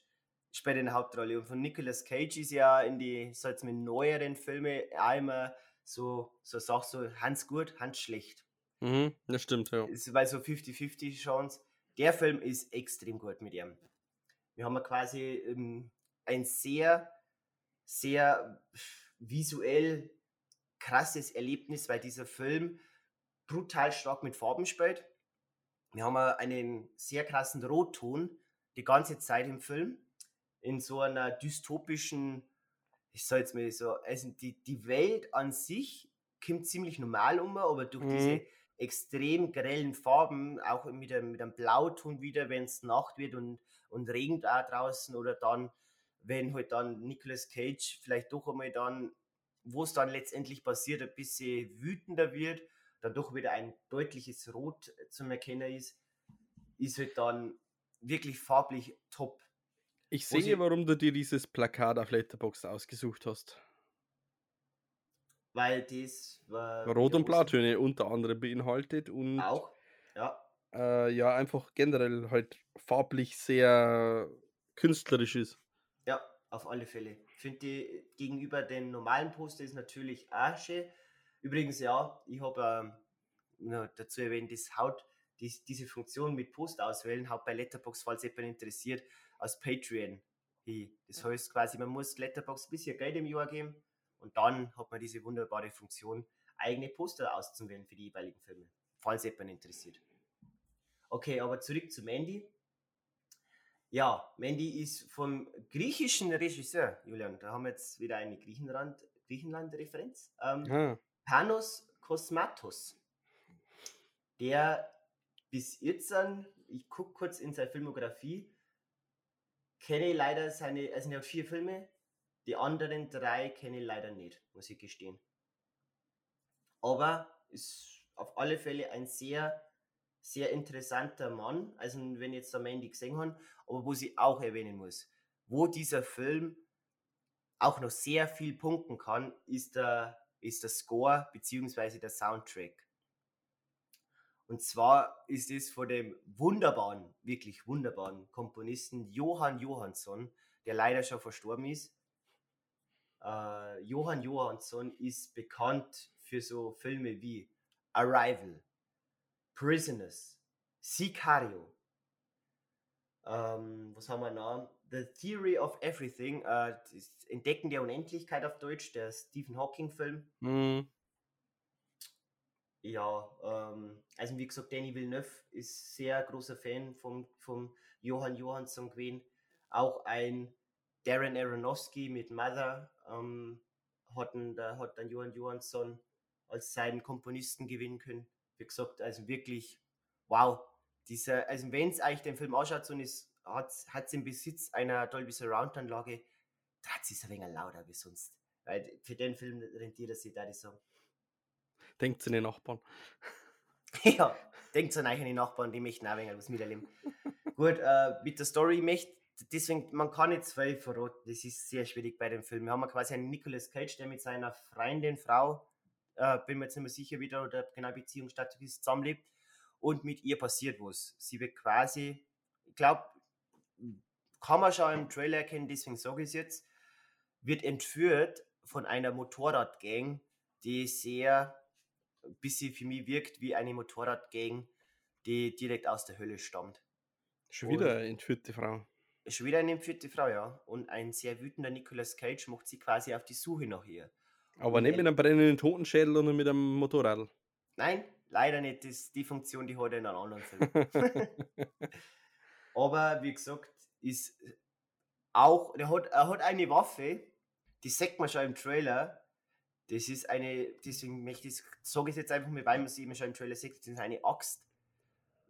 A: spielt in der Hauptrolle und von Nicolas Cage ist ja in die, so jetzt mit neueren Filmen immer so, so Sach so Hans gut, Hans schlecht.
B: Mhm, das stimmt, ja.
A: Es war so 50-50 Chance. Der Film ist extrem gut mit ihm. Wir haben quasi ähm, ein sehr, sehr visuell krasses Erlebnis, weil dieser Film brutal stark mit Farben spielt. Wir haben einen sehr krassen Rotton die ganze Zeit im Film. In so einer dystopischen, ich sag jetzt mal so, also die, die Welt an sich kommt ziemlich normal um, aber durch
B: Mhm.
A: diese extrem grellen Farben, auch mit einem, mit einem Blauton wieder, wenn es Nacht wird und, und regnet auch draußen oder dann, wenn halt dann Nicolas Cage vielleicht doch einmal dann, wo es dann letztendlich passiert, ein bisschen wütender wird, dann doch wieder ein deutliches Rot zum Erkennen ist, ist halt dann wirklich farblich top.
B: Ich sehe,
A: sie-
B: warum du dir dieses Plakat auf Letterboxd ausgesucht hast.
A: Weil das
B: Rot- und Blautöne unter anderem beinhaltet und
A: Auch, ja.
B: äh, ja, einfach generell halt farblich sehr künstlerisch ist.
A: Ja, auf alle Fälle. Finde die gegenüber den normalen Poster ist natürlich schön. Übrigens, ja, ich habe ähm, dazu erwähnt, das haut dies, diese Funktion mit Post auswählen, haut bei Letterbox, falls jemand interessiert, aus Patreon. Das heißt quasi, man muss Letterbox ein bisschen Geld im Jahr geben und dann hat man diese wunderbare Funktion, eigene Poster auszuwählen für die jeweiligen Filme, falls jemand interessiert. Okay, aber zurück zu Mandy. Ja, Mandy ist vom griechischen Regisseur, Julian, da haben wir jetzt wieder eine Griechenland, Griechenland-Referenz. Ähm,
B: Ah,
A: Panos Kosmatos, der bis jetzt, an, ich gucke kurz in seine Filmografie, kenne ich leider seine, also er hat vier Filme, die anderen drei kenne ich leider nicht, muss ich gestehen. Aber ist auf alle Fälle ein sehr, sehr interessanter Mann, also wenn ich jetzt der Mandy gesehen habe, aber wo sie auch erwähnen muss, wo dieser Film auch noch sehr viel punkten kann, ist der, ist der Score bzw. der Soundtrack. Und zwar ist es von dem wunderbaren, wirklich wunderbaren Komponisten Johann Johansson, der leider schon verstorben ist. Äh, Johann Johansson ist bekannt für so Filme wie Arrival, Prisoners, Sicario. Ähm, was haben wir noch? The Theory of Everything, äh, Entdecken der Unendlichkeit auf Deutsch, der Stephen Hawking-Film.
B: hm,
A: Ja, ähm, also wie gesagt, Danny Villeneuve ist sehr großer Fan vom, vom Johann Johansson gewesen. Auch ein Darren Aronofsky mit Mother ähm, hat, ein, da hat dann Johann Johansson als seinen Komponisten gewinnen können. Wie gesagt, also wirklich, wow, dieser, also wenn es eigentlich den Film ausschaut, so ist, hat es im Besitz einer Dolby Surround Anlage, da hat es ein wenig lauter wie sonst. Weil für den Film rentiert es sich, da ich sagen.
B: Denkt an die Nachbarn.
A: ja, denkt an euch an die Nachbarn, die möchten auch ein was miterleben. Gut, äh, mit der Story möchte, deswegen, man kann nicht zwei verraten, das ist sehr schwierig bei dem Film. Wir haben quasi einen Nicolas Cage, der mit seiner Freundin, Frau, äh, bin mir jetzt nicht mehr sicher, wie da genau Beziehungsstatus ist, zusammenlebt und mit ihr passiert was. Sie wird quasi, ich glaube, kann man schon im Trailer erkennen, deswegen sage ich es jetzt, wird entführt von einer Motorradgang, die sehr ein bisschen für mich wirkt wie eine Motorradgang, die direkt aus der Hölle stammt.
B: Schon wieder eine entführte Frau.
A: Schon wieder eine entführte Frau, ja. Und ein sehr wütender Nicolas Cage macht sie quasi auf die Suche nach ihr.
B: Aber nicht mit einem brennenden Totenschädel oder mit einem Motorrad.
A: Nein, leider nicht. Das, die Funktion, die hat er in einem anderen Film. Aber wie gesagt, ist auch, er hat, er hat eine Waffe, die sagt man schon im Trailer. Das ist eine, deswegen möchte ich, sage ich jetzt einfach mal, weil man sie eben schon im Trailer sieht, das ist eine Axt.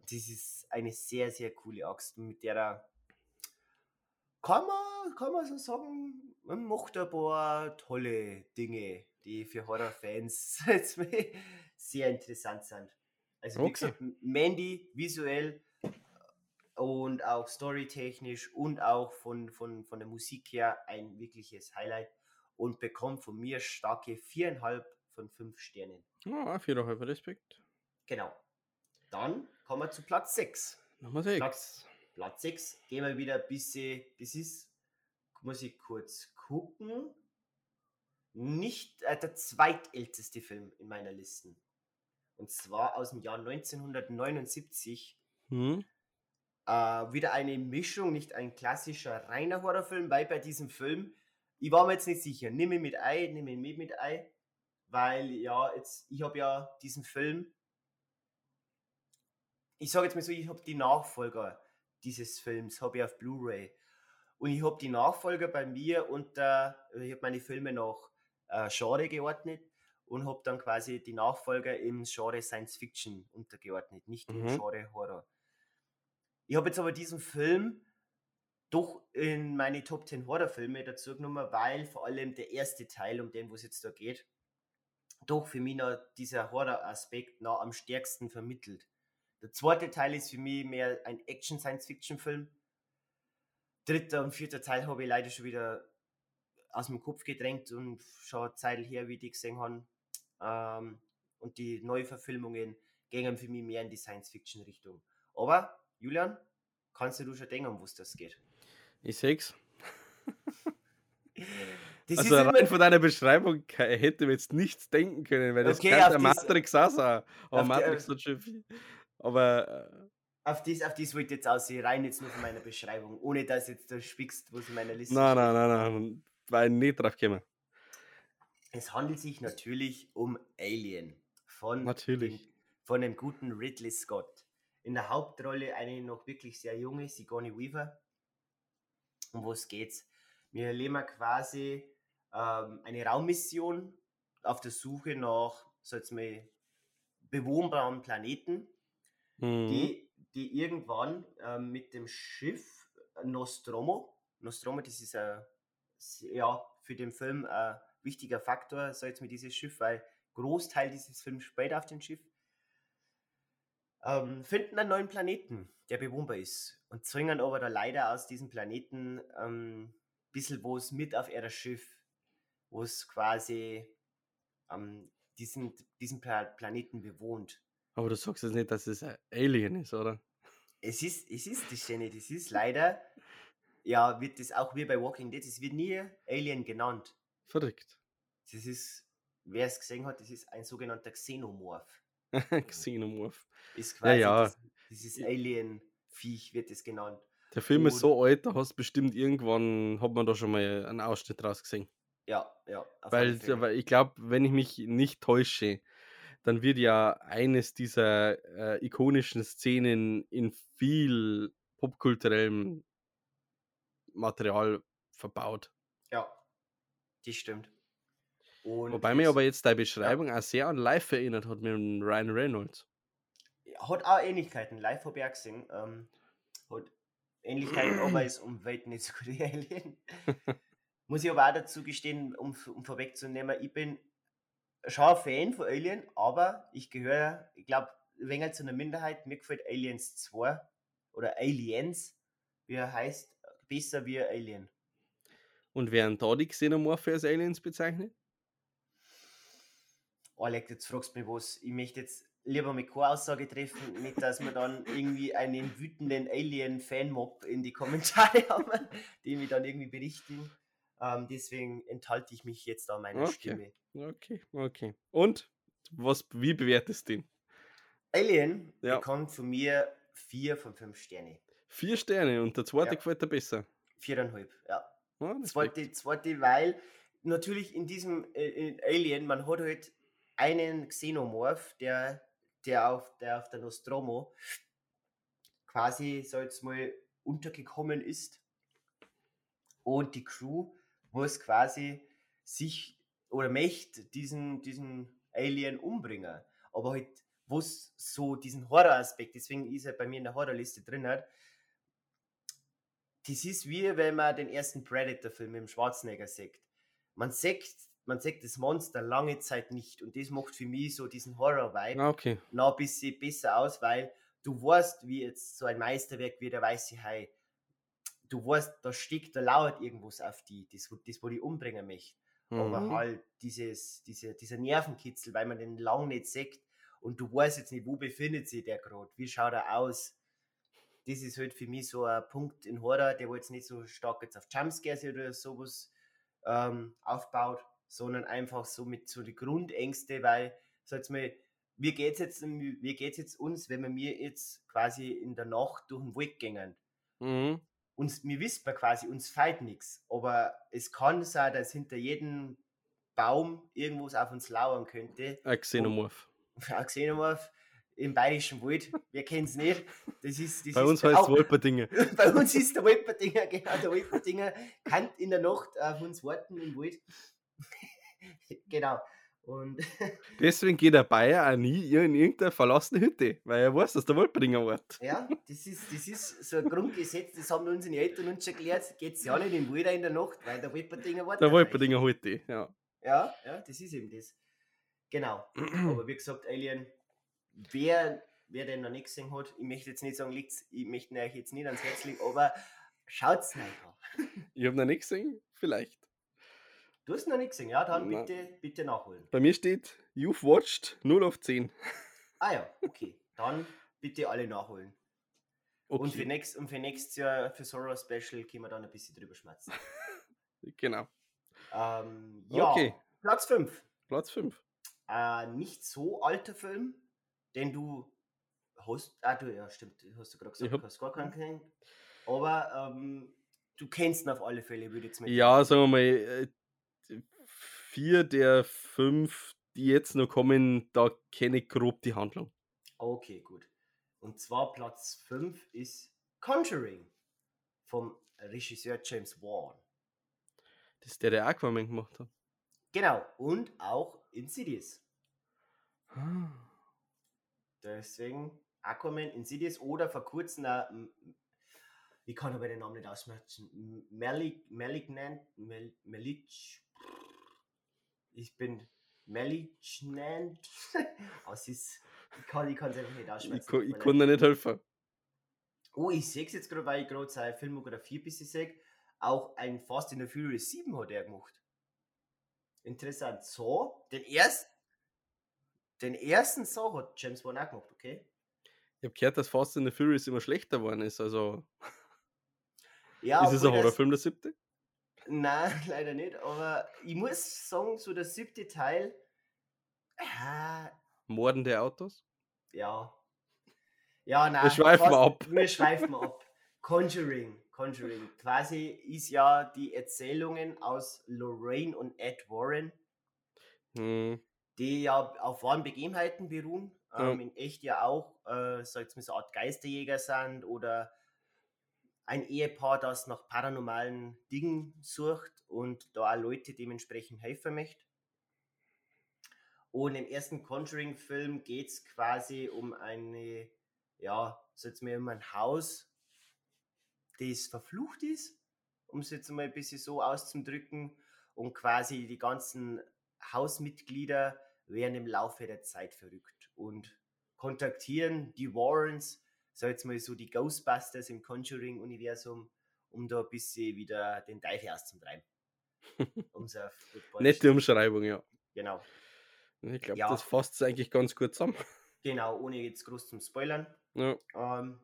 A: Das ist eine sehr, sehr coole Axt, mit der er, kann man, kann man so sagen, man macht ein paar tolle Dinge, die für Horrorfans sehr interessant sind. Also wie okay. gesagt, Mandy visuell und auch storytechnisch und auch von, von, von der Musik her ein wirkliches Highlight und bekommt von mir starke viereinhalb von fünf Sternen.
B: Ja, viereinhalb Respekt.
A: Genau. Dann kommen wir zu Platz 6.
B: Nummer 6.
A: Platz, Platz 6 gehen wir wieder ein bisschen, das ist, muss ich kurz gucken, nicht äh, der zweitälteste Film in meiner Liste. Und zwar aus dem Jahr 1979. Hm. Äh, wieder eine Mischung, nicht ein klassischer reiner Horrorfilm, weil bei diesem Film, ich war mir jetzt nicht sicher, nimm ihn mit ein, nimm ihn mit mit ein, weil ja, jetzt, ich habe ja diesen Film, ich sage jetzt mal so, ich habe die Nachfolger dieses Films, habe ich auf Blu-ray. Und ich habe die Nachfolger bei mir und äh, ich habe meine Filme nach äh, Genre geordnet und habe dann quasi die Nachfolger im Genre Science Fiction untergeordnet, nicht mhm. im Genre Horror. Ich habe jetzt aber diesen Film doch in meine Top 10 Horrorfilme dazu genommen, weil vor allem der erste Teil, um den wo es jetzt da geht, doch für mich noch dieser Horror-Aspekt noch am stärksten vermittelt. Der zweite Teil ist für mich mehr ein Action-Science-Fiction-Film. Dritter und vierter Teil habe ich leider schon wieder aus dem Kopf gedrängt und schon Zeit her, wie die gesehen habe. Ähm, und die Neuverfilmungen gehen für mich mehr in die Science-Fiction-Richtung. Aber, Julian, kannst du schon denken, um was das geht?
B: Ich seh's. Das also rein von deiner Beschreibung hätte man jetzt nichts denken können, weil das okay, der Matrix auch sein. Aber Matrix hat schon viel. Aber.
A: Äh, auf dies, auf dies wollte ich jetzt aussehen, rein jetzt nur von meiner Beschreibung, ohne dass jetzt du spickst, was in meiner Liste
B: Nein, nein, nein, nein weil nicht drauf gekommen.
A: Es handelt sich natürlich um Alien von,
B: natürlich.
A: Dem, von dem guten Ridley Scott. In der Hauptrolle eine noch wirklich sehr junge Sigourney Weaver. Um was geht's? Wir erleben quasi ähm, eine Raummission auf der Suche nach, so jetzt mal, bewohnbaren Planeten, mhm. die, die irgendwann ähm, mit dem Schiff Nostromo, Nostromo, das ist ein ja, für den Film ein wichtiger Faktor, so jetzt mit diesem Schiff, weil Großteil dieses Films spielt auf dem Schiff. Ähm, finden einen neuen Planeten, der bewohnbar ist und zwingen aber da leider aus diesem Planeten ähm, ein bisschen was mit auf ihr Schiff, wo es quasi ähm, diesen, diesen Pla Planeten bewohnt.
B: Aber du sagst jetzt nicht, dass es ein Alien ist, oder?
A: Es ist, es ist das Schöne, das ist leider ja, wird das auch wie bei Walking Dead, es wird nie Alien genannt.
B: Verrückt.
A: Das ist, wer es gesehen hat, das ist ein sogenannter Xenomorph.
B: Xenomorph.
A: Ist quasi ja, ja. Das, dieses Alien-Viech wird es genannt.
B: Der Film Und, ist so alt, da hast bestimmt irgendwann, hat man da schon mal einen Ausschnitt draus gesehen.
A: Ja, ja.
B: Weil, weil ich glaube, wenn ich mich nicht täusche, dann wird ja eines dieser äh, ikonischen Szenen in viel popkulturellem Material verbaut.
A: Ja, das stimmt.
B: Und Wobei mir aber jetzt deine Beschreibung ja. auch sehr an Live erinnert hat mit Ryan Reynolds.
A: hat auch Ähnlichkeiten. Live auch gesehen. Ähm, hat Ähnlichkeiten, aber ist um Welt nicht so gut Alien. Muss ich aber auch dazu gestehen, um, um vorwegzunehmen, ich bin schon ein Fan von Alien, aber ich gehöre, ich glaube, ein wenig zu einer Minderheit. Mir gefällt Aliens 2 oder Aliens, wie er heißt, besser wie Alien.
B: Und werden da die Xenomorphe als Aliens bezeichnet?
A: Alex, jetzt fragst du mich was. Ich möchte jetzt lieber mit keine Aussage treffen, nicht dass wir dann irgendwie einen wütenden Alien-Fan-Mob in die Kommentare haben, die mich dann irgendwie berichten. Ähm, deswegen enthalte ich mich jetzt da meiner
B: Okay.
A: Stimme.
B: Okay, okay. Und was, wie bewertest du den?
A: Alien
B: Ja.
A: bekommt von mir vier von fünf Sterne.
B: Vier Sterne und der zweite
A: Ja.
B: gefällt dir besser.
A: Viereinhalb, ja.
B: Respekt.
A: Zweite, zweite, weil natürlich in diesem äh, in Alien, man hat halt einen Xenomorph, der, der, auf, der auf der Nostromo quasi, so jetzt mal, untergekommen ist. Und die Crew muss quasi sich oder möchte diesen, diesen Alien umbringen. Aber halt, wo es so diesen Horroraspekt, deswegen ist er bei mir in der Horrorliste drin hat, das ist wie wenn man den ersten Predator-Film dem Schwarzenegger sieht. Man sieht, man sieht das Monster lange Zeit nicht und das macht für mich so diesen Horror-Vibe
B: Ah, okay.
A: noch ein bisschen besser aus, weil du weißt, wie jetzt so ein Meisterwerk wie der Weiße Hai, du weißt, da steckt, da lauert irgendwas auf die, das, wo- das wo die umbringen möchte. Aber
B: Mhm.
A: halt dieses, diese, dieser Nervenkitzel, weil man den lang nicht sieht und du weißt jetzt nicht, wo befindet sich der gerade, wie schaut er aus. Das ist halt für mich so ein Punkt in Horror, der jetzt nicht so stark jetzt auf Jumpscares oder sowas ähm, aufbaut, sondern einfach so mit so die Grundängste, weil, sag jetzt mal, wie geht's jetzt, wie geht's jetzt uns, wenn wir mir jetzt quasi in der Nacht durch den Wald gehen?
B: Mhm.
A: uns, wir wissen ja quasi, uns fällt nichts. Aber es kann sein, dass hinter jedem Baum irgendwas auf uns lauern könnte.
B: Ein Xenomorph.
A: Auch Xenomorph im bayerischen Wald, wir kennen es nicht. Das ist, das
B: Bei
A: ist
B: uns heißt es Wolperdinger.
A: Bei uns ist der Wolperdinger, genau, der Wolperdinger kann in der Nacht auf uns warten im Wald. genau. Und
B: Deswegen geht der Bayer auch nie in irgendeine verlassene Hütte, weil er weiß, dass der Wolperdinger Ort.
A: ja, das ist, das ist so ein Grundgesetz, das haben unsere Eltern uns schon erklärt. Geht es ja nicht im Wald in der Nacht, weil der Wolperdinger wartet.
B: Der. Wolperdinger Hütte, ja.
A: Ja, ja, das ist eben das. Genau. Aber wie gesagt, Alien, wer, wer den noch nicht gesehen hat, ich möchte jetzt nicht sagen, liegt's, ich möchte euch jetzt nicht ans Herz legen, aber schaut's rein an.
B: Ich habe noch nicht gesehen, vielleicht.
A: Du hast noch nicht gesehen, ja, dann bitte, bitte nachholen.
B: Bei mir steht, you've watched 0 auf 10.
A: Ah ja, okay. Dann bitte alle nachholen. Und, für
B: Okay,
A: nächst, und für nächstes Jahr, für Horror Special, können wir dann ein bisschen drüber schmerzen.
B: genau.
A: Ähm, ja,
B: Okay.
A: Platz 5.
B: Platz 5.
A: Äh, nicht so alter Film, den du hast. Ah, du, ja, stimmt, du hast du gerade gesagt,
B: hab-
A: du hast gar keinen gesehen. Aber ähm, du kennst ihn auf alle Fälle, würde ich jetzt mal
B: Ja, sagen wir mal, äh, vier der fünf, die jetzt noch kommen, da kenne ich grob die Handlung.
A: Okay, gut. Und zwar Platz 5 ist Conjuring vom Regisseur James Wan.
B: Das ist der, der Aquaman gemacht hat.
A: Genau, und auch Insidious.
B: Ah.
A: Deswegen Aquaman, Insidious oder vor kurzem, ich kann aber den Namen nicht aussprechen, Malik, Malignant, Mal, Malich, ich bin Malignant, oh, es ist, ich kann es einfach nicht aussprechen.
B: Ich, ich kann dir nicht helfen.
A: Oh, ich sehe es jetzt gerade, weil ich gerade seine Filmografie ein bisschen sehe. Auch ein Fast in the Furious 7 hat er gemacht. Interessant. So, den ersten, den ersten so hat James Wan auch gemacht, okay?
B: Ich habe gehört, dass Fast and the Furious immer schlechter geworden ist. Also
A: Ja,
B: ist es ein Horrorfilm, der siebte?
A: Nein, leider nicht, aber ich muss sagen, so der siebte Teil, ah,
B: Mordende Autos?
A: ja. Ja, nein.
B: Wir schweifen
A: fast-
B: ab.
A: Wir schweifen ab. Conjuring, Conjuring. Quasi ist ja die Erzählungen aus Lorraine und Ed Warren,
B: Hm.
A: die ja auf wahren Begebenheiten beruhen, ähm, in echt ja auch, äh, sag ich mal, so eine Art Geisterjäger sind oder ein Ehepaar, das nach paranormalen Dingen sucht und da auch Leute dementsprechend helfen möchte. Und im ersten Conjuring-Film geht es quasi um eine, ja, so jetzt um ein Haus, das verflucht ist, um es jetzt mal ein bisschen so auszudrücken. Und quasi die ganzen Hausmitglieder werden im Laufe der Zeit verrückt und kontaktieren die Warrens, sag jetzt mal so die Ghostbusters im Conjuring-Universum, um da ein bisschen wieder den Teufel auszutreiben.
B: Nette Umschreibung, ja.
A: Genau.
B: Ich glaube, ja. das fasst es eigentlich ganz gut zusammen.
A: Genau, ohne jetzt groß zum Spoilern.
B: Ja.
A: Ähm,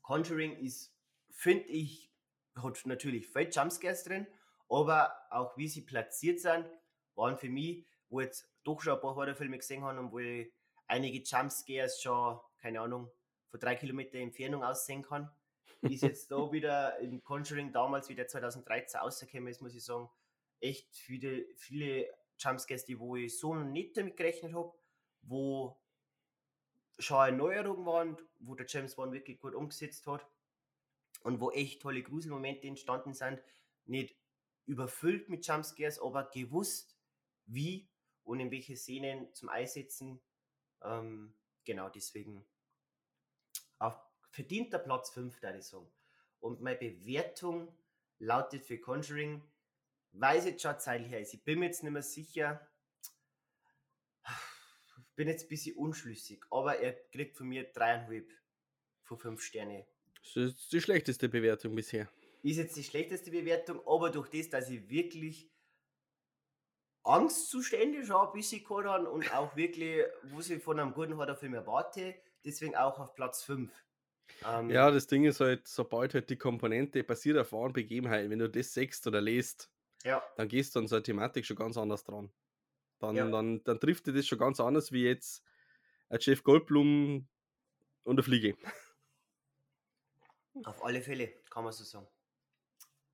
A: Conjuring ist, finde ich, hat natürlich viel Jumpscares drin, aber auch wie sie platziert sind, waren für mich, wo jetzt doch schon ein paar Horrorfilme gesehen haben und wo ich einige Jumpscares schon, keine Ahnung, von drei Kilometer Entfernung aussehen kann, ist jetzt da wieder in Conjuring damals wieder 2013 rausgekommen ist, muss ich sagen, echt viele, viele Jumpscares, die wo ich so nicht damit gerechnet habe, wo schon eine Neuerung waren, wo der James Bond wirklich gut umgesetzt hat und wo echt tolle Gruselmomente entstanden sind. Nicht überfüllt mit Jumpscares, aber gewusst, wie und in welche Szenen zum Einsetzen. Ähm, genau deswegen auf verdienter Platz 5, da ich sagen. Und meine Bewertung lautet für Conjuring, weiß jetzt schon Zeit her ist, ich bin mir jetzt nicht mehr sicher, bin jetzt ein bisschen unschlüssig, aber er kriegt von mir dreieinhalb von fünf Sterne.
B: Das ist die schlechteste Bewertung bisher.
A: Ist jetzt die schlechteste Bewertung, aber durch das, dass ich wirklich Angstzustände schon ein bisschen gehabt habe und auch wirklich, was ich von einem guten Horrorfilm erwarte, deswegen auch auf Platz 5.
B: Ähm, ja, das Ding ist halt, sobald halt die Komponente basiert auf wahren Begebenheiten, wenn du das sechst oder lest,
A: ja.
B: dann gehst du an so eine Thematik schon ganz anders dran. Dann, ja. dann, dann trifft dir das schon ganz anders wie jetzt ein Jeff Goldblum und eine Fliege.
A: Auf alle Fälle, kann man so sagen.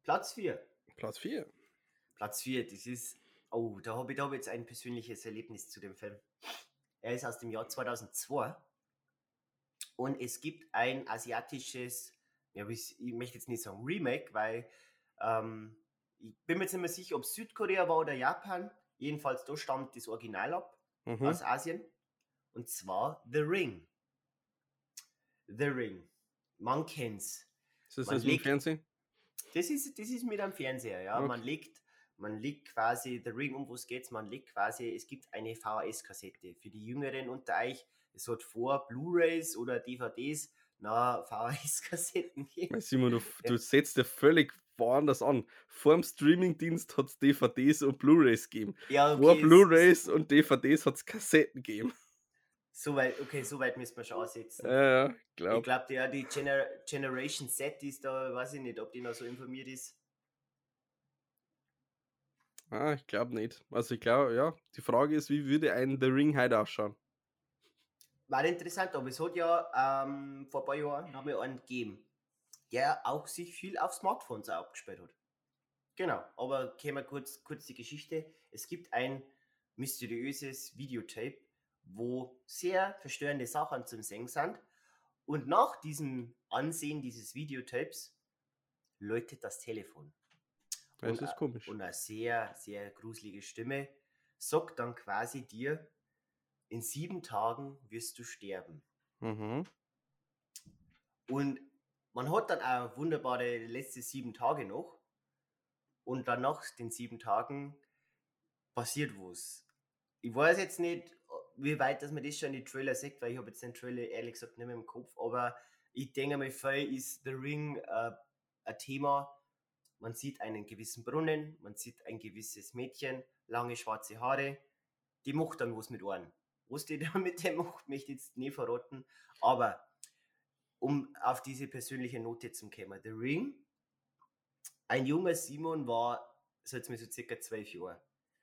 A: Platz 4.
B: Platz 4.
A: Platz 4, das ist Oh, da habe ich, da jetzt ein persönliches Erlebnis zu dem Film. Er ist aus dem Jahr 2002 und es gibt ein asiatisches, ja, ich, möchte jetzt nicht sagen Remake, weil ähm, ich bin mir jetzt nicht mehr sicher, ob es Südkorea war oder Japan. Jedenfalls, da stammt das Original ab mhm. aus Asien. Und zwar The Ring. The Ring. Man kennt's.
B: Ist das, man das legt, Fernsehen?
A: Das ist, das ist mit einem Fernseher, ja. Okay. Man legt man legt quasi, The Ring, um was geht's, man legt quasi, es gibt eine VHS-Kassette. Für die Jüngeren unter euch, es hat vor Blu-Rays oder DVDs, na, VHS-Kassetten
B: geben. Simon, du, du setzt ja völlig woanders an. Vor dem Streamingdienst hat es DVDs und Blu-Rays gegeben.
A: Ja,
B: okay, Vor Blu-Rays und DVDs hat es Kassetten gegeben.
A: So weit, okay, so weit müssen wir schon aussetzen.
B: Ja, ja, glaub.
A: Ich glaube, ja, die Gener Generation Z ist da, weiß ich nicht, ob die noch so informiert ist.
B: Ah, ich glaube nicht. Also ich glaube, ja, die Frage ist, wie würde ein The Ring heute ausschauen?
A: War interessant, aber es hat ja ähm, vor ein paar Jahren haben wir einen gegeben, der auch sich viel auf Smartphones abgespielt hat. Genau, aber kämen wir kurz, kurz die Geschichte. Es gibt ein mysteriöses Videotape, wo sehr verstörende Sachen zum Singen sind. Und nach diesem Ansehen dieses Videotapes läutet das Telefon.
B: Das und, ist komisch.
A: Und eine sehr, sehr gruselige Stimme sagt dann quasi dir, in sieben Tagen wirst du sterben.
B: Mhm.
A: Und man hat dann auch wunderbare letzte sieben Tage noch. Und dann nach den sieben Tagen passiert was. Ich weiß jetzt nicht, wie weit dass man das schon in die Trailer sieht, weil ich habe jetzt den Trailer ehrlich gesagt nicht mehr im Kopf. Aber ich denke mal, viel ist The Ring äh, ein Thema, man sieht einen gewissen Brunnen, man sieht ein gewisses Mädchen, lange schwarze Haare, die macht dann was mit Ohren. Was die da mit dem macht, möchte ich jetzt nie verraten. Aber um auf diese persönliche Note zu kommen, The Ring, ein junger Simon war, so jetzt mir so circa zwölf Jahre.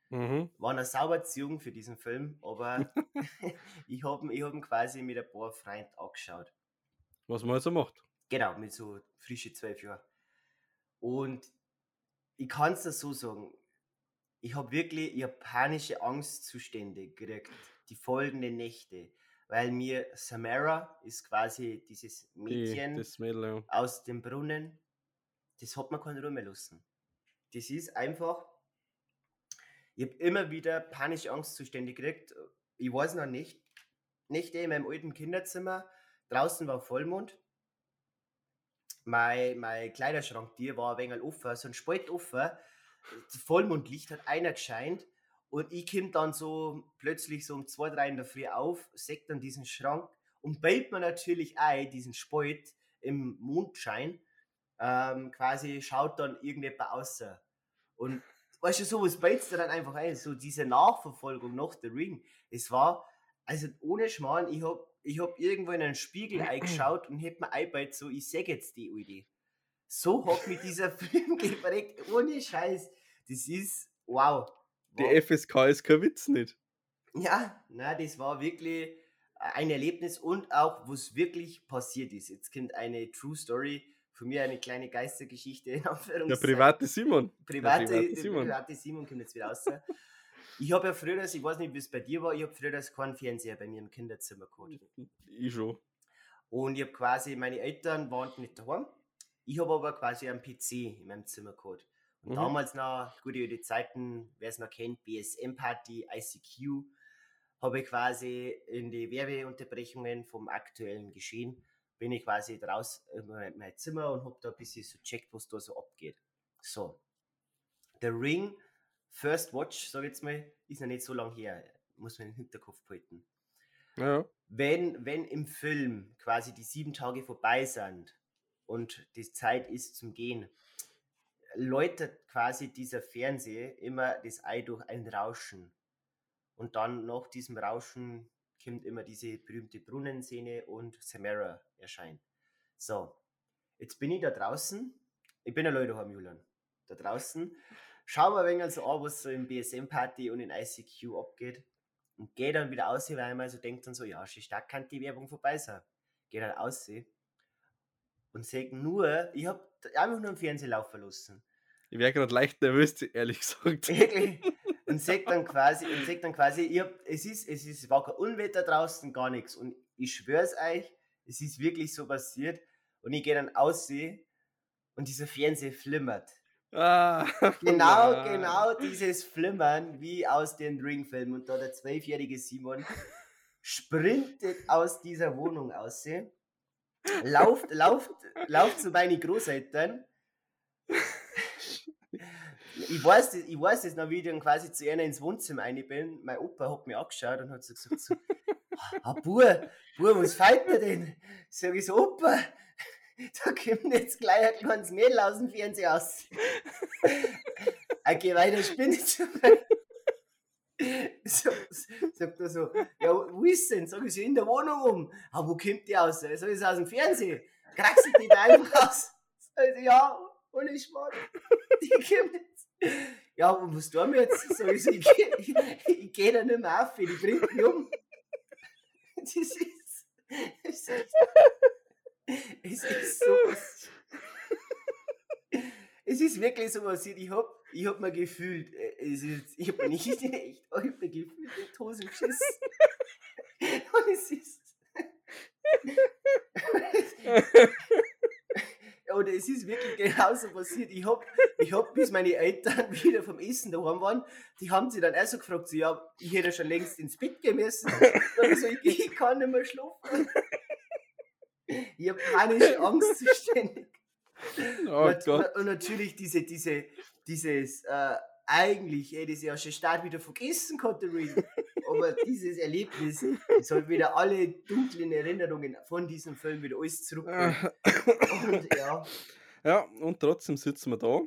B: Mhm.
A: War noch sauber zu jung für diesen Film, aber ich habe ich hab ihn quasi mit ein paar Freunden angeschaut.
B: Was man also macht.
A: Genau, mit so frische zwölf Jahren. Und ich kann es so sagen, ich habe wirklich japanische Angstzustände gekriegt, die folgenden Nächte. Weil mir Samara ist quasi dieses Mädchen
B: die, Mädel, ja.
A: aus dem Brunnen, das hat man keine Ruhe mehr lassen. Das ist einfach, Ich habe immer wieder panische Angstzustände gekriegt. Ich weiß noch nicht. Nächte in meinem alten Kinderzimmer. Draußen war Vollmond. Mein, mein Kleiderschrank, die war ein wenig offen, so ein Spalt offen. Vollmondlicht hat einer gescheint. Und ich komme dann so plötzlich so um zwei, drei in der Früh auf, sehe dann diesen Schrank und bellt mir natürlich ein, diesen Spalt im Mondschein. Ähm, quasi schaut dann irgendjemand außer. Und weißt du, sowas beizt dir dann einfach ein, so diese Nachverfolgung nach der Ring. Es war, also ohne Schmarrn, ich hab, ich hab irgendwo in einen Spiegel eingeschaut und hab mir einbeizt, so, ich sag jetzt die Idee. So hat mich dieser Film geprägt, ohne Scheiß. Das ist, wow.
B: Die
A: wow.
B: FSK ist kein Witz nicht.
A: Ja, na, das war wirklich ein Erlebnis und auch, was wirklich passiert ist. Jetzt kommt eine True Story, von mir eine kleine Geistergeschichte in
B: Der
A: Anführungszeichen.
B: private Simon.
A: Private,
B: Der private
A: der
B: Simon.
A: private Simon kommt jetzt wieder raus. Ich habe ja früher, ich weiß nicht, wie es bei dir war, ich habe früher keinen Fernseher bei mir im Kinderzimmer gehabt.
B: Ich schon.
A: Und ich habe quasi, meine Eltern waren nicht daheim. Ich habe aber quasi einen PC in meinem Zimmer gehabt. Und
B: Mhm.
A: damals noch, gute alte Zeiten, wer es noch kennt, BSM-Party, ICQ, habe ich quasi in die Werbeunterbrechungen vom aktuellen Geschehen, bin ich quasi draus in mein Zimmer und habe da ein bisschen so checkt, was da so abgeht. So. Der Ring, First Watch, sag ich jetzt mal, ist noch nicht so lange her. Muss man im Hinterkopf behalten
B: Ja.
A: wenn, wenn im Film quasi die sieben Tage vorbei sind und die Zeit ist zum Gehen, läutet quasi dieser Fernseher immer das Ei durch ein Rauschen. Und dann nach diesem Rauschen kommt immer diese berühmte Brunnenszene und Samara erscheint. So, jetzt bin ich da draußen. Ich bin allein daheim, Julian. Da draußen. Schauen wir ein wenig so an, was so im BSM-Party und in ICQ abgeht. Und gehe dann wieder aus, weil man so denkt dann so, ja, schon stark kann die Werbung vorbei sein. Gehe dann aus und sehe nur, ich habe einfach nur im Fernsehen laufen lassen.
B: Ich wäre gerade leicht nervös, ehrlich gesagt.
A: Wirklich. Und sehe dann quasi, und sehe dann quasi, ich hab, es ist, es ist, war kein Unwetter draußen, gar nichts. Und ich schwör's euch, es ist wirklich so passiert. Und ich gehe dann aus und dieser Fernseher flimmert.
B: Ah,
A: Genau, genau dieses Flimmern wie aus den Ring-Filmen. Und da der zwölfjährige Simon sprintet aus dieser Wohnung aus, lauft, lauft, lauft zu meinen Großeltern. Ich weiß, das, ich weiß das noch, wie ich dann quasi zu einer ins Wohnzimmer rein bin. Mein Opa hat mich angeschaut und hat so gesagt: so, Ah, Bur, Bur, was fällt dir denn? Sag ich so, Opa, da kommt jetzt gleich ein kleines Mädel aus dem Fernseher aus. Okay, weiter spinne zu so, sagt er so, ja, wo ist denn? Sag ich so, in der Wohnung um. Ah, wo kommt die aus? Sag ich, ist aus dem Fernsehen. Kraxelt die da einfach aus? Sag ich, ja, ohne Schmarrn. Die kommt jetzt. Ja, und was tun wir jetzt? Sag ich so, ich, ich, ich gehe da nicht mehr auf, die bringt mich um. Das ist, es ist, es ist sowas. Es ist wirklich so passiert. Ich hab, ich hab mir gefühlt, äh, es ist, ich hab mir nicht echt, ich hab mir gefühlt in die Hosen geschissen. Und es ist. Oder es ist wirklich genauso passiert. Ich hab, ich hab, bis meine Eltern wieder vom Essen daheim waren, die haben sie dann auch so gefragt, so, ja, ich hätte schon längst ins Bett gehen müssen. Und so, ich, ich kann nicht mehr schlafen. Ich hab panische Angstzustände.
B: Oh
A: Nat-
B: Gott.
A: Und natürlich diese, diese, dieses, äh, eigentlich hätte ich ja schon stark wieder vergessen konnte, Reed. Aber dieses Erlebnis, es hat wieder alle dunklen Erinnerungen von diesem Film wieder alles zurückgeholt. Und ja,
B: Ja, und trotzdem sitzen wir da.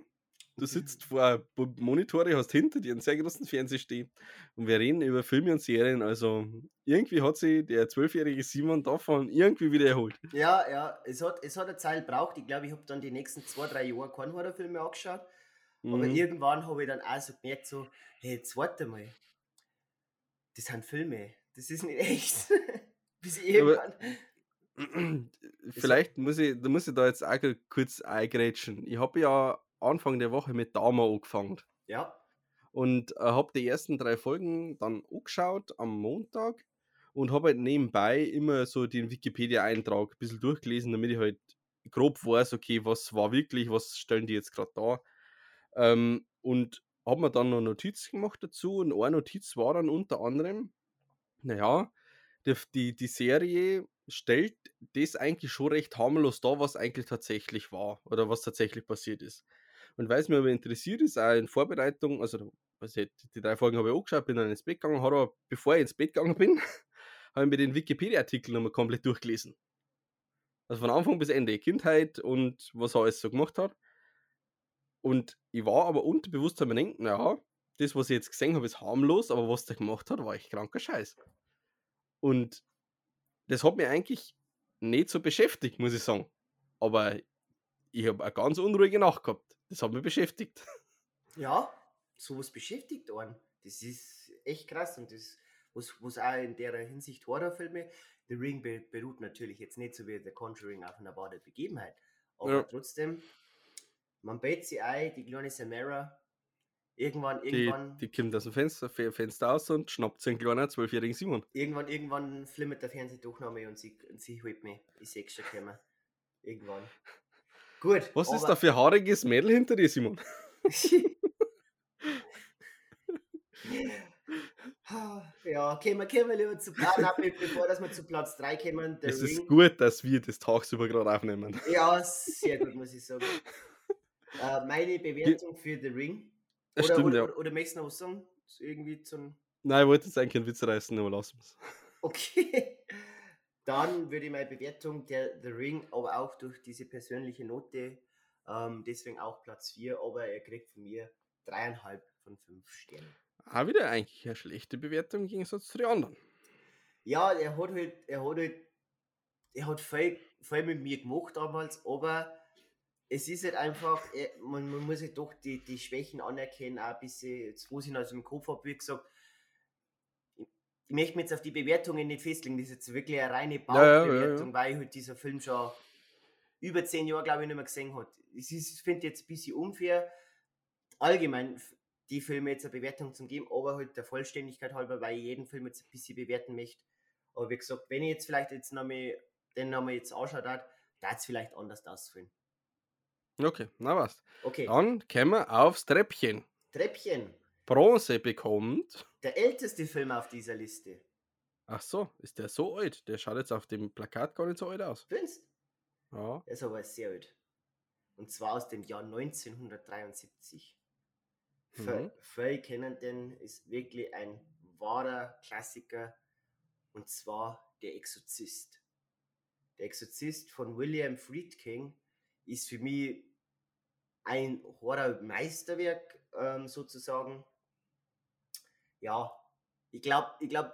B: Du sitzt vor einem Monitore, hast hinter dir einen sehr großen Fernseher stehen und wir reden über Filme und Serien. Also irgendwie hat sich der zwölfjährige Simon davon irgendwie wieder erholt.
A: ja, ja, es hat, es hat eine Zeit gebraucht. Ich glaube, ich habe dann die nächsten zwei, drei Jahre keinen Horrorfilm mehr angeschaut. Aber
B: Mhm.
A: irgendwann habe ich dann auch so gemerkt, so, hey, jetzt warte mal. Das sind Filme. Das ist nicht echt. Bis ich
B: Aber-
A: irgendwann.
B: Vielleicht muss ich, da muss ich da jetzt auch kurz eingrätschen. Ich habe ja Anfang der Woche mit Dama angefangen
A: Ja,
B: und äh, habe die ersten drei Folgen dann angeschaut am Montag und habe halt nebenbei immer so den Wikipedia-Eintrag ein bisschen durchgelesen, damit ich halt grob weiß, okay, was war wirklich, was stellen die jetzt gerade da. Ähm, und habe mir dann noch Notizen gemacht dazu und eine Notiz war dann unter anderem, naja, die, die, die Serie stellt das eigentlich schon recht harmlos dar, was eigentlich tatsächlich war oder was tatsächlich passiert ist. Und weil es mir aber interessiert ist, auch in Vorbereitung, also also die drei Folgen habe ich auch geschaut, bin dann ins Bett gegangen, habe aber, bevor ich ins Bett gegangen bin, habe ich mir den Wikipedia-Artikel nochmal komplett durchgelesen. Also von Anfang bis Ende, Kindheit und was er alles so gemacht hat. Und ich war aber unterbewusst am denken, naja, das, was ich jetzt gesehen habe, ist harmlos, aber was der gemacht hat, war echt kranker Scheiß. Und das hat mich eigentlich nicht so beschäftigt, muss ich sagen. Aber ich habe eine ganz unruhige Nacht gehabt. Das hat mich beschäftigt.
A: Ja, sowas beschäftigt einen. Das ist echt krass und das, was, was auch in der Hinsicht Horrorfilme, The Ring beruht natürlich jetzt nicht so wie The Conjuring auf einer wahren Begebenheit, aber ja. trotzdem, man bett sie ein, die kleine Samara, irgendwann, irgendwann.
B: Die, die kommt aus dem Fenster, Fenster aus und schnappt einen kleinen zwölfjährigen Simon.
A: Irgendwann, irgendwann flimmert der Fernseher noch und sie, und sie holt mich. Ich sehe schon kommen. Irgendwann. Gut.
B: Was ist da für haariges Mädel hinter dir, Simon?
A: Ja, kommen, wir lieber zu Platz, nein, bevor dass wir zu Platz 3 kommen.
B: The es Ring. ist gut, dass wir das tagsüber gerade aufnehmen.
A: Ja, sehr gut, muss ich sagen. äh, meine Bewertung für The Ring.
B: Oder, stimmt,
A: oder,
B: ja.
A: oder, oder möchtest du noch was sagen? Irgendwie zum...
B: Nein, ich wollte jetzt eigentlich einen Witz reißen, aber lassen wir es.
A: Okay. Dann würde ich meine Bewertung der The Ring, aber auch durch diese persönliche Note, ähm, deswegen auch Platz 4, aber er kriegt von mir dreieinhalb von fünf Sternen.
B: Auch wieder eigentlich eine schlechte Bewertung im Gegensatz zu den anderen.
A: Ja, er hat halt, er hat halt, er hat viel, viel mit mir gemacht damals, aber es ist halt einfach, er, man, man, muss halt doch die, die Schwächen anerkennen, auch ein bisschen, jetzt wo ich also im Kopf habe, wie gesagt, ich, ich möchte mich jetzt auf die Bewertungen nicht festlegen, das ist jetzt wirklich eine reine Baubewertung, ja, weil halt dieser Film schon über zehn Jahre, glaube ich, nicht mehr gesehen hat. Ich, ich finde jetzt ein bisschen unfair. Allgemein die Filme jetzt eine Bewertung zu geben, aber halt der Vollständigkeit halber, weil ich jeden Film jetzt ein bisschen bewerten möchte. Aber wie gesagt, wenn ich jetzt vielleicht jetzt noch mal, den nochmal jetzt anschaut hat, da es vielleicht anders ausfüllen.
B: Okay, na was.
A: Okay.
B: Dann kommen wir aufs Treppchen.
A: Treppchen.
B: Bronze bekommt.
A: Der älteste Film auf dieser Liste.
B: Ach so, ist der so alt? Der schaut jetzt auf dem Plakat gar nicht so alt aus.
A: Findest
B: Ja.
A: Der ist aber sehr alt. Und zwar aus dem Jahr 1973. Mhm. Viele kennen den, ist wirklich ein wahrer Klassiker und zwar Der Exorzist. Der Exorzist von William Friedkin ist für mich ein Horror-Meisterwerk ähm, sozusagen. Ja, ich glaube, ich glaube,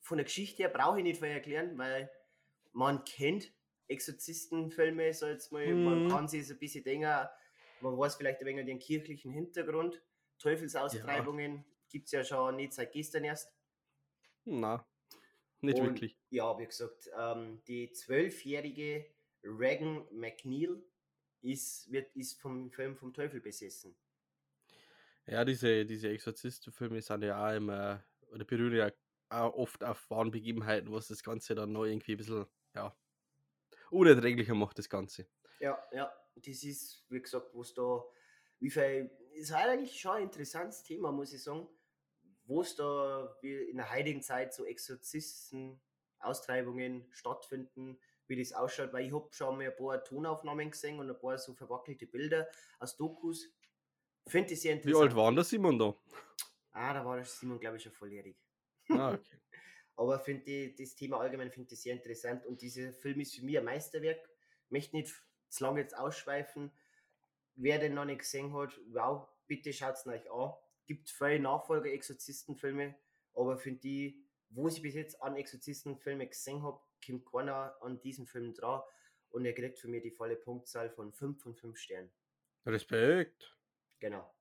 A: von der Geschichte her brauche ich nicht viel erklären, weil man kennt Exorzistenfilme, so jetzt mal, mhm. man kann sich so ein bisschen denken, man weiß vielleicht ein wenig den kirchlichen Hintergrund. Teufelsaustreibungen ja. gibt es ja schon nicht seit gestern erst.
B: Na, nicht Und, wirklich.
A: Ja, wie gesagt, ähm, die zwölfjährige Regan McNeil ist, wird, ist vom Film vom Teufel besessen.
B: Ja, diese, diese Exorzistenfilme sind ja auch immer, oder berühren ja auch oft auf wahren Begebenheiten, was das Ganze dann noch irgendwie ein bisschen, ja, unerträglicher macht, das Ganze.
A: Ja, ja das ist, wie gesagt, was da, wie viel, ist halt eigentlich schon ein interessantes Thema, muss ich sagen, wo es da wie in der heutigen Zeit so Exorzisten, Austreibungen stattfinden, wie das ausschaut, weil ich habe schon mal ein paar Tonaufnahmen gesehen und ein paar so verwackelte Bilder aus Dokus. Finde ich sehr interessant.
B: Wie alt war der Simon da?
A: Ah, da war der Simon, glaube ich, schon volljährig.
B: Ah, okay.
A: Aber finde das Thema allgemein finde ich sehr interessant und dieser Film ist für mich ein Meisterwerk. Ich möchte nicht zu lange jetzt ausschweifen. Wer den noch nicht gesehen hat, wow, bitte schaut es euch an. Gibt viele Nachfolger-Exorzistenfilme, aber für die, wo ich bis jetzt an Exorzistenfilme gesehen habe, kommt keiner an diesen Film dran und er kriegt für mich die volle Punktzahl von 5 von 5 Sternen.
B: Respekt.
A: Genau.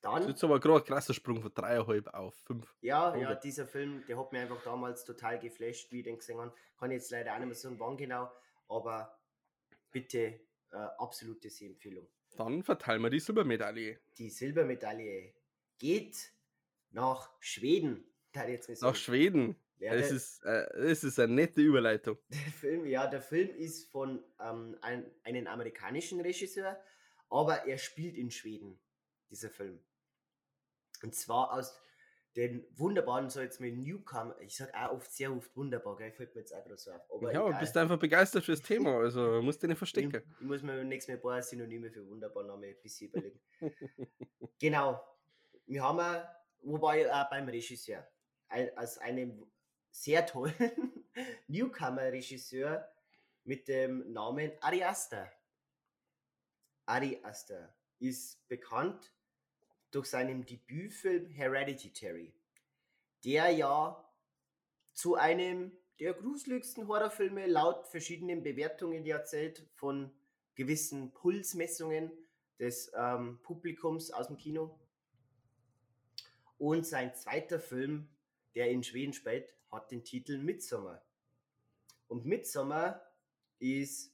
A: Dann,
B: das ist jetzt aber gerade ein krasser Sprung von 3,5 auf 5.
A: Ja, ja, dieser Film, der hat mir einfach damals total geflasht, wie ich den gesehen habe. Kann jetzt leider auch nicht mehr sagen, wann genau, aber bitte äh, absolute Sehempfehlung.
B: Dann verteilen wir die Silbermedaille.
A: Die Silbermedaille geht nach Schweden.
B: Nach Schweden. Ja, das, ist, äh, das ist eine nette Überleitung.
A: Der Film, ja, der Film ist von ähm, ein, einem amerikanischen Regisseur, aber er spielt in Schweden. dieser Film. Und zwar aus den wunderbaren, so jetzt mit Newcomer, ich sag auch oft sehr oft wunderbar, gell, fällt mir jetzt auch gerade so auf.
B: Aber ja, egal. bist einfach begeistert fürs Thema, also musst du nicht verstecken.
A: Ich, ich muss mir nächstes Mal ein paar Synonyme für wunderbar Namen ein bisschen überlegen. genau. Wir haben, wobei auch beim Regisseur, als einem sehr tollen Newcomer-Regisseur mit dem Namen Ari Aster. Ari Aster ist bekannt durch seinen Debütfilm Hereditary, der ja zu einem der gruseligsten Horrorfilme laut verschiedenen Bewertungen erzählt von gewissen Pulsmessungen des ähm, Publikums aus dem Kino. Und sein zweiter Film, der in Schweden spielt, hat den Titel Midsommer. Und Midsommer ist,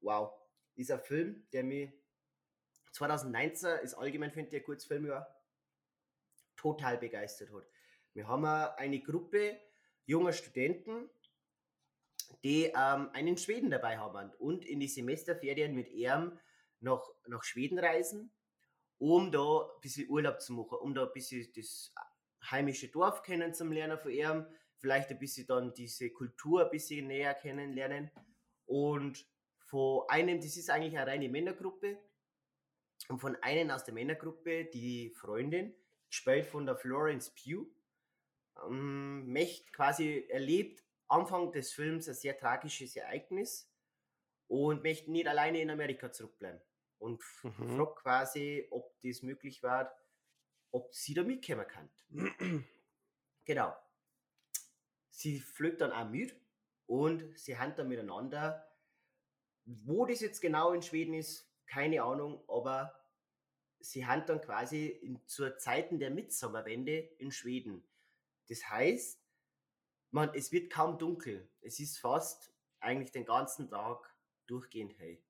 A: wow, ist ein Film, der mir 2019 ist allgemein, finde ich, ein gutes Filmjahr, total begeistert hat. Wir haben eine Gruppe junger Studenten, die ähm, einen Schweden dabei haben und in die Semesterferien mit ihm nach, nach Schweden reisen, um da ein bisschen Urlaub zu machen, um da ein bisschen das heimische Dorf kennenzulernen von ihm, vielleicht ein bisschen dann diese Kultur ein bisschen näher kennenlernen. Und von einem, das ist eigentlich eine reine Männergruppe, und von einem aus der Männergruppe, die Freundin, gespielt von der Florence Pugh, ähm, möchte quasi erlebt Anfang des Films ein sehr tragisches Ereignis und möchte nicht alleine in Amerika zurückbleiben. Und mhm. fragt quasi, ob das möglich war, ob sie da mitkommen kann. genau. Sie fliegt dann auch mit und sie haben dann miteinander. Wo das jetzt genau in Schweden ist, keine Ahnung, aber sie haben dann quasi in, zur Zeiten der Mitsommerwende in Schweden. Das heißt, man, es wird kaum dunkel. Es ist fast eigentlich den ganzen Tag durchgehend hell.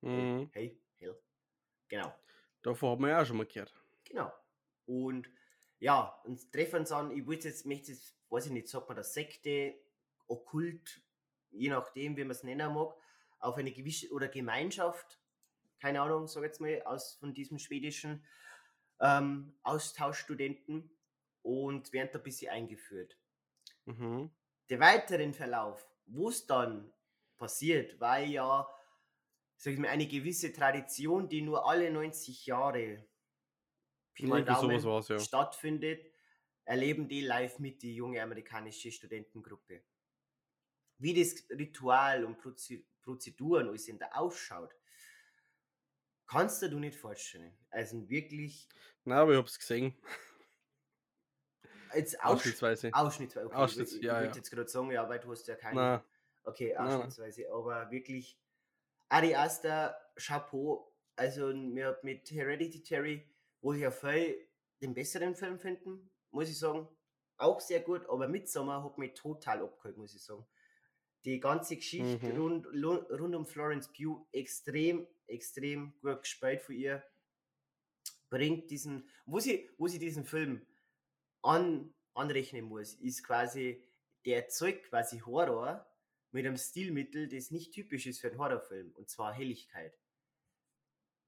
A: Mhm. Hey, hell. Genau.
B: Davor haben wir ja auch schon mal gehört.
A: Genau. Und ja, uns treffen an, ich wollte jetzt, möchte jetzt, weiß ich nicht, sagt man das Sekte, Okkult, je nachdem, wie man es nennen mag, auf eine gewisse oder Gemeinschaft keine Ahnung, sag jetzt mal, aus von diesem schwedischen ähm, Austauschstudenten und werden da ein bisschen eingeführt. Mhm. Der weiteren Verlauf, wo es dann passiert, weil ja, sag ich mal, eine gewisse Tradition, die nur alle 90 Jahre Daumen, ja. stattfindet, erleben die live mit die junge amerikanische Studentengruppe. Wie das Ritual und Prozeduren alles in der ausschaut, Kannst du nicht vorstellen. Also wirklich.
B: Na, aber ich hab's gesehen.
A: Jetzt Ausschnittsweise. Ausschnittsweise. Okay,
B: Ausschnitts,
A: ich,
B: ja,
A: ich würde jetzt gerade sagen, ja, weil du hast ja keine. Na. Okay, ausschnittsweise. Na. Aber wirklich. Ari Aster, Chapeau. Also mir mit Hereditary, wo ich ja voll den besseren Film finden, muss ich sagen. Auch sehr gut, aber Midsommar hat mich total abgeholt, muss ich sagen die ganze Geschichte mhm. rund, rund um Florence Pugh extrem, extrem gut gespielt von ihr. Bringt diesen, wo sie, wo sie diesen Film an, anrechnen muss, ist quasi, der erzeugt quasi Horror mit einem Stilmittel, das nicht typisch ist für einen Horrorfilm, und zwar Helligkeit.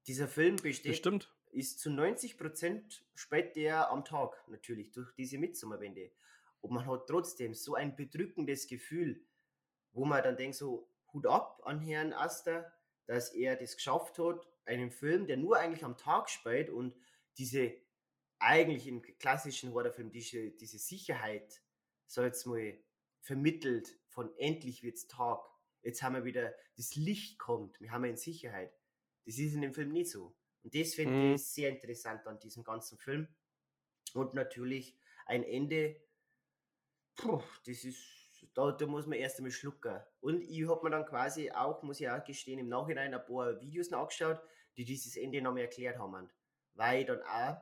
A: Dieser Film besteht,
B: Bestimmt.
A: ist zu 90% spielt der am Tag, natürlich, durch diese Mitsommerwende. Und man hat trotzdem so ein bedrückendes Gefühl, wo man dann denkt, so Hut ab an Herrn Aster, dass er das geschafft hat, einen Film, der nur eigentlich am Tag spielt und diese eigentlich im klassischen Horrorfilm diese, diese Sicherheit, so jetzt mal, vermittelt von endlich wird's Tag. Jetzt haben wir wieder, das Licht kommt, wir haben in Sicherheit. Das ist in dem Film nicht so. Und das finde mhm. ich sehr interessant an diesem ganzen Film. Und natürlich ein Ende, puh, das ist da, da muss man erst einmal schlucken. Und ich habe mir dann quasi auch, muss ich auch gestehen, im Nachhinein ein paar Videos nachgeschaut, die dieses Ende nochmal erklärt haben. Weil dann auch,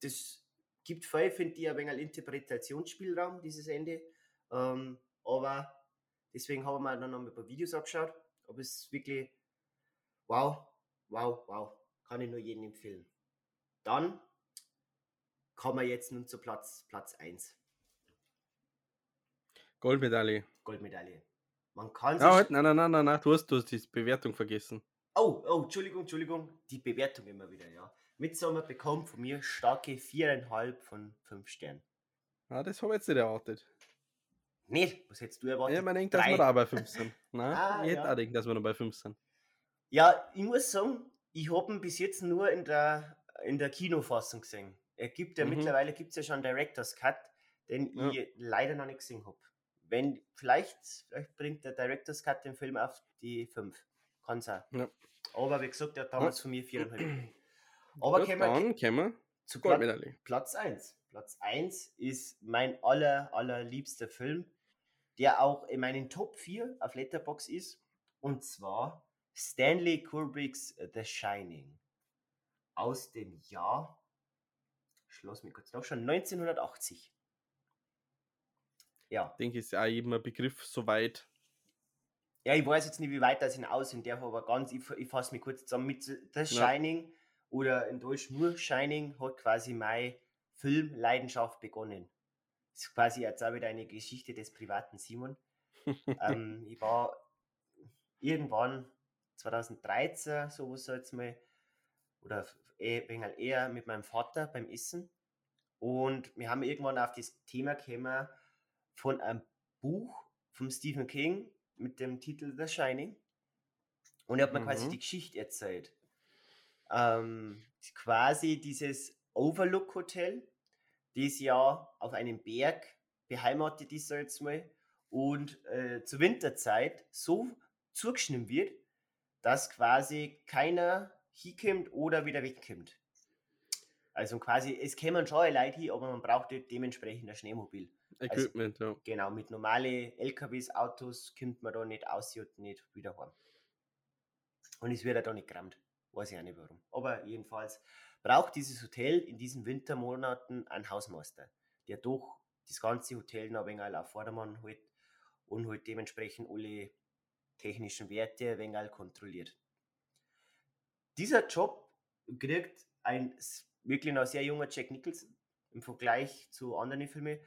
A: das gibt viel, finde ich, ein wenig Interpretationsspielraum, dieses Ende. Ähm, aber deswegen habe ich mir dann noch ein paar Videos angeschaut. Aber es ist wirklich wow, wow, wow. Kann ich nur jedem empfehlen. Dann kommen wir jetzt nun zu Platz, Platz 1.
B: Goldmedaille.
A: Goldmedaille. Man kann
B: sich. Ah, nein, nein, nein, nein, nein, du hast, du hast die Bewertung vergessen.
A: Oh, oh, Entschuldigung, Entschuldigung. Die Bewertung immer wieder, ja. Midsommar bekommt von mir starke 4,5 von 5 Sternen.
B: Ah, das habe ich jetzt nicht erwartet.
A: Nicht? Was hättest du erwartet?
B: Ja, man denkt, dass wir da bei 5 sind. Nein,
A: Ah,
B: ich hätte
A: ja.
B: auch gedacht, dass wir noch bei 5 sind.
A: Ja, ich muss sagen, ich habe ihn bis jetzt nur in der, in der Kinofassung gesehen. Er gibt ja
B: Mhm.
A: mittlerweile gibt's ja schon Director's Cut, den
B: Ja.
A: ich leider noch nicht gesehen habe. Wenn, vielleicht, vielleicht bringt der Director's Cut den Film auf die 5. Kann sein.
B: Ja.
A: Aber wie gesagt, der hat damals von mir 4,5. Aber wir
B: dann wir
A: zu
B: Goldmedaille.
A: Platz 1. Platz 1 ist mein aller, allerliebster Film, der auch in meinen Top 4 auf Letterbox ist. Und zwar Stanley Kubricks The Shining. Aus dem Jahr, schloss mich kurz noch schon, 1980. Ja.
B: Ich denke, ist ja auch jedem ein Begriff soweit.
A: Ja, ich weiß jetzt nicht, wie weit das hinaus sind darf, aber ganz, ich, ich fasse mich kurz zusammen mit The
B: Ja.
A: Shining oder in Deutsch nur Shining hat quasi meine Filmleidenschaft begonnen. Das ist quasi jetzt auch wieder eine Geschichte des privaten Simon. ähm, ich war irgendwann 2013, sowas jetzt mal, oder eh- eher mit meinem Vater beim Essen. Und wir haben irgendwann auf das Thema gekommen von einem Buch von Stephen King mit dem Titel The Shining. Und er hat mir quasi
B: Mhm.
A: die Geschichte erzählt. Ähm, quasi dieses Overlook Hotel, das ja auf einem Berg beheimatet ist, jetzt mal, und äh, zur Winterzeit so zugeschnitten wird, dass quasi keiner hinkommt oder wieder wegkommt. Also quasi, es kämen schon Leute hin, aber man braucht dementsprechend ein Schneemobil.
B: Equipment, ja.
A: Genau, mit normalen LKWs, Autos kommt man da nicht aus und nicht wieder heim. Und es wird ja da nicht gerammt. Weiß ich auch nicht warum. Aber jedenfalls braucht dieses Hotel in diesen Wintermonaten einen Hausmeister, der doch das ganze Hotel noch ein wenig auf Vordermann hält und halt dementsprechend alle technischen Werte ein wenig kontrolliert. Dieser Job kriegt ein wirklich noch sehr junger Jack Nicholson im Vergleich zu anderen Filmen.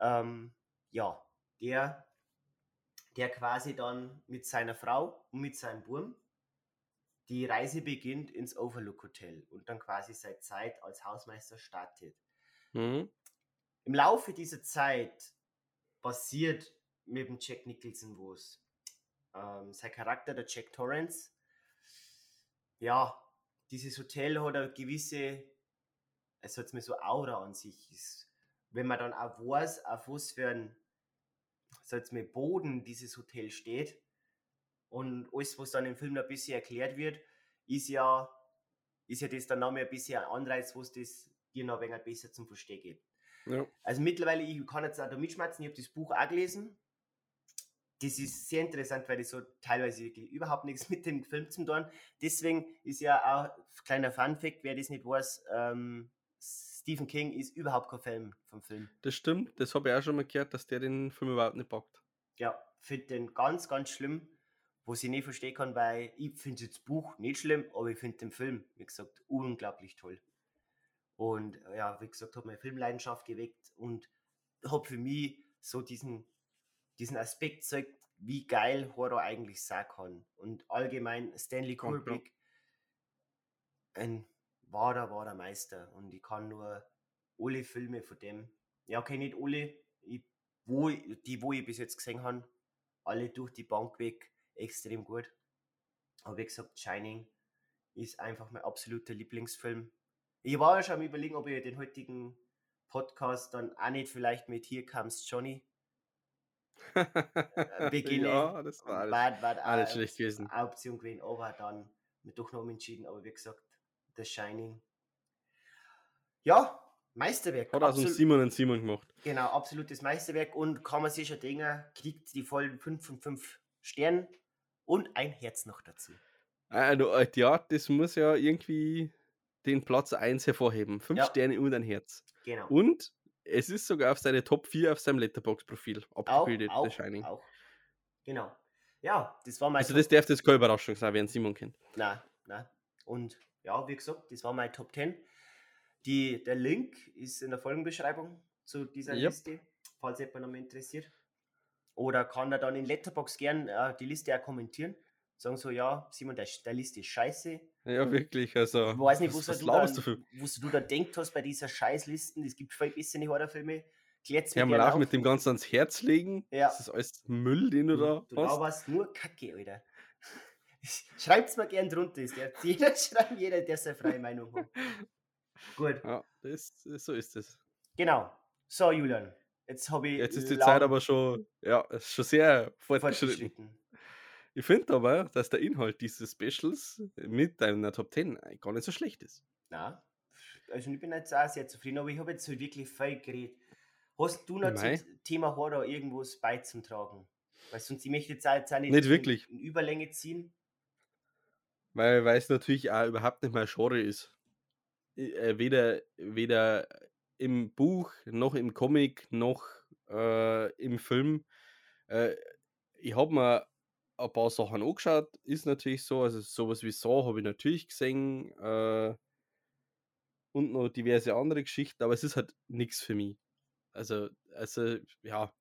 A: Ähm, ja, der, der quasi dann mit seiner Frau und mit seinem Burm die Reise beginnt ins Overlook Hotel und dann quasi seine Zeit als Hausmeister startet.
B: Mhm.
A: Im Laufe dieser Zeit passiert mit dem Jack Nicholson was. Ähm, sein Charakter, der Jack Torrance, ja, dieses Hotel hat eine gewisse, es hat mir so Aura an sich. Ist, wenn man dann auch weiß, auf was für ein jetzt mit Boden dieses Hotel steht und alles, was dann im Film noch ein bisschen erklärt wird, ist ja, ist ja das dann noch mehr ein bisschen ein Anreiz, was das dir noch ein wenig besser zum Verstehen gibt.
B: Ja.
A: Also mittlerweile, ich kann jetzt auch da mitschmerzen, ich habe das Buch auch gelesen. Das ist sehr interessant, weil das so teilweise wirklich überhaupt nichts mit dem Film zu tun. Deswegen ist ja auch ein kleiner Fun-Fact, wer das nicht weiß, ähm, Stephen King ist überhaupt kein Fan vom Film.
B: Das stimmt, das habe ich auch schon mal gehört, dass der den Film überhaupt nicht packt.
A: Ja, finde den ganz, ganz schlimm, was ich nicht verstehen kann, weil ich finde das Buch nicht schlimm, aber ich finde den Film, wie gesagt, unglaublich toll. Und ja, wie gesagt, hat meine Filmleidenschaft geweckt und hat für mich so diesen, diesen Aspekt gezeigt, wie geil Horror eigentlich sein kann. Und allgemein Stanley
B: Ja, klar.
A: Kubrick, ein wahrer, wahrer Meister. Und ich kann nur alle Filme von dem, ja, okay, nicht alle, ich, wo, die, wo ich bis jetzt gesehen habe, alle durch die Bank weg extrem gut. Aber wie gesagt, Shining ist einfach mein absoluter Lieblingsfilm. Ich war ja schon am überlegen, ob ich den heutigen Podcast dann auch nicht vielleicht mit Hier comes Johnny beginne.
B: ja, das war alles.
A: war, war
B: alles
A: auch
B: schlecht gewesen.
A: eine Option gewesen, aber dann mit doch noch umentschieden. Aber wie gesagt, The Shining. Ja, Meisterwerk.
B: Hat aus dem
A: absolut-
B: Simon und Simon gemacht.
A: Genau, absolutes Meisterwerk und kann man sich schon denken, kriegt die vollen 5 von 5 Sternen und ein Herz noch dazu.
B: Äh, ja, das muss ja irgendwie den Platz 1 hervorheben. Fünf
A: Ja.
B: Sterne und ein Herz.
A: Genau.
B: Und es ist sogar auf seine Top 4 auf seinem Letterbox-Profil
A: auch,
B: abgebildet,
A: auch,
B: The Shining.
A: auch. Genau. Ja, das war mein
B: Also das darf das keine Überraschung sein, wer Simon kennt.
A: Nein, nein. Und ja, wie gesagt, das war mein Top 10. Die, der Link ist in der Folgenbeschreibung zu dieser
B: Yep.
A: Liste, falls jemand noch mal interessiert. Oder kann er dann in Letterbox gern äh, die Liste auch kommentieren. sagen so, ja, Simon, der, der List ist scheiße.
B: Ja, wirklich. Also,
A: Ich weiß nicht,
B: was,
A: was, du,
B: du
A: was du da denkt hast bei dieser Scheißlisten. Es gibt voll bessere Horrorfilme. Klärt's
B: Ja, mal auch
A: auf.
B: mit dem Ganzen ans Herz legen.
A: Ja.
B: Das ist alles Müll, den du da
A: Du
B: hast.
A: laberst nur Kacke, Alter. Schreibt's mir gern drunter. Ist der, jeder schreibt, jeder, der seine freie Meinung hat. Gut,
B: Ja, das, so ist es.
A: genau. So, Julian, jetzt habe ich
B: Jetzt ist die Zeit aber schon, ja, schon sehr fortgeschritten.
A: fortgeschritten.
B: Ich finde aber, dass der Inhalt dieses Specials mit deiner Top 10 gar nicht so schlecht ist.
A: Na, also ich bin jetzt auch sehr zufrieden, aber ich habe jetzt halt wirklich viel geredet. Hast du noch
B: Mei.
A: zum Thema Horror irgendwas beizutragen? Weil sonst, ich möchte jetzt auch, jetzt auch nicht,
B: Nicht wirklich.
A: in Überlänge ziehen.
B: Weil, es natürlich auch überhaupt nicht mein Genre ist. Äh, weder, weder im Buch, noch im Comic, noch äh, im Film. Äh, ich habe mir ein paar Sachen angeschaut, ist natürlich so. Also sowas wie so habe ich natürlich gesehen. Äh, und noch diverse andere Geschichten, aber es ist halt nichts für mich. Also, also ja,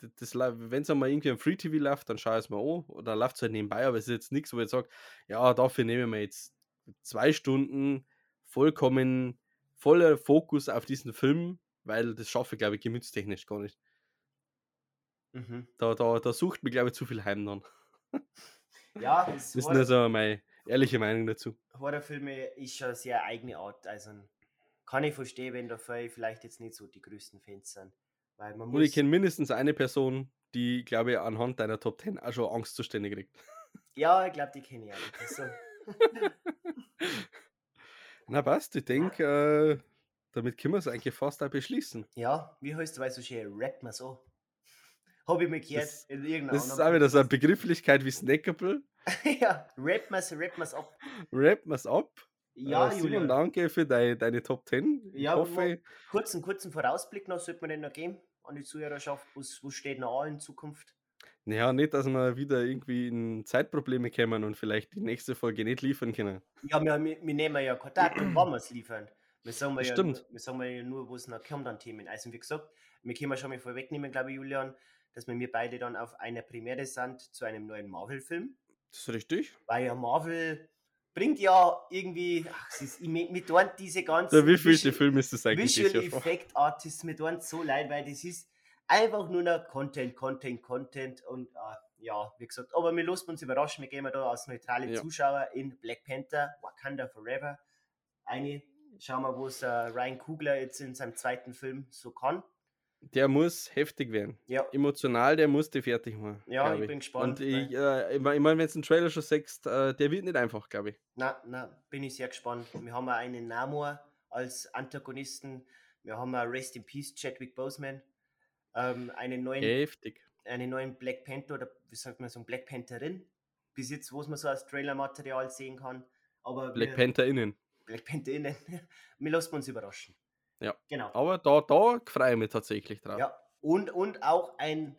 B: das, wenn es einmal irgendwie am Free TV läuft, dann schaue ich es mir an oder läuft es halt nebenbei, aber es ist jetzt nichts, wo ich sage, ja, dafür nehmen wir jetzt zwei Stunden vollkommen voller Fokus auf diesen Film, weil das schaffe ich, glaube ich, gemütstechnisch gar nicht.
A: Mhm.
B: Da, da, da sucht mir, glaube ich, zu viel heim dann.
A: Ja, das
B: Das ist nur so meine ehrliche Meinung dazu.
A: Horrorfilme ist schon eine sehr eigene Art. Also kann ich verstehen, wenn da vielleicht jetzt nicht so die größten Fans sind. Weil man
B: Und ich
A: muss.
B: kenne mindestens eine Person, die, glaube ich, anhand deiner Top 10 auch schon Angstzustände kriegt.
A: Ja, ich glaube, die kenne ich auch. Also,
B: Na passt, ich denke, äh, damit können wir es eigentlich fast auch beschließen.
A: ja, wie heißt du, weil so schön rappt man so? Habe ich mir gehört
B: Das-
A: in irgendeiner
B: Das ist auch wieder so eine Begrifflichkeit wie Snackable.
A: ja, rap man's, rap man's ab.
B: Rap wir's ab.
A: Ja,
B: äh,
A: Julian.
B: danke für deine, deine Top 10. Ich
A: Ja,
B: hoffe,
A: Kurzen, kurzen Vorausblick noch, sollte man den noch geben an die Zuhörerschaft. Was, was steht noch an in Zukunft?
B: ja, nicht, dass wir wieder irgendwie in Zeitprobleme kommen und vielleicht die nächste Folge nicht liefern können.
A: Ja, wir, wir, wir nehmen ja Kontakt und wollen es liefern. Wir sagen ja
B: stimmt.
A: Wir sagen ja nur, wo es noch kommt an Themen. Also wie gesagt, wir können schon mal vorwegnehmen, glaube ich, Julian, dass wir, wir beide dann auf einer Premiere sind zu einem neuen Marvel-Film.
B: Das ist richtig.
A: Weil ja Marvel bringt ja irgendwie, ach, es ist, ich, mir tun diese ganzen
B: Der wievielte Film ist das eigentlich
A: Visual? Effect Artists mir tun so leid, weil das ist einfach nur noch Content, Content, Content und ah, ja, wie gesagt, aber wir lassen uns überraschen, wir gehen da als neutrale
B: Ja.
A: Zuschauer in Black Panther, Wakanda Forever eine. Schauen wir, wo es äh, Ryan Coogler jetzt in seinem zweiten Film so kann.
B: Der muss heftig werden.
A: Ja,
B: Emotional, der muss die fertig machen.
A: Ja,
B: glaub
A: ich bin gespannt,
B: Und ich, äh, ich meine, wenn du einen Trailer schon sagst, äh, der wird nicht einfach, glaube ich.
A: na, na, bin ich sehr gespannt. Wir haben einen Namor als Antagonisten. Wir haben auch Rest in Peace Chadwick Boseman. Ähm, einen neuen
B: Heftig.
A: einen neuen Black Panther oder wie sagt man so, ein Black Pantherin. Bis jetzt, was man so als Trailermaterial sehen kann. Aber
B: Black
A: wir,
B: Panther innen.
A: Black Panther innen. wir lassen uns überraschen.
B: Ja.
A: Genau.
B: Aber da, da freue ich mich tatsächlich drauf.
A: Ja. Und, und auch ein,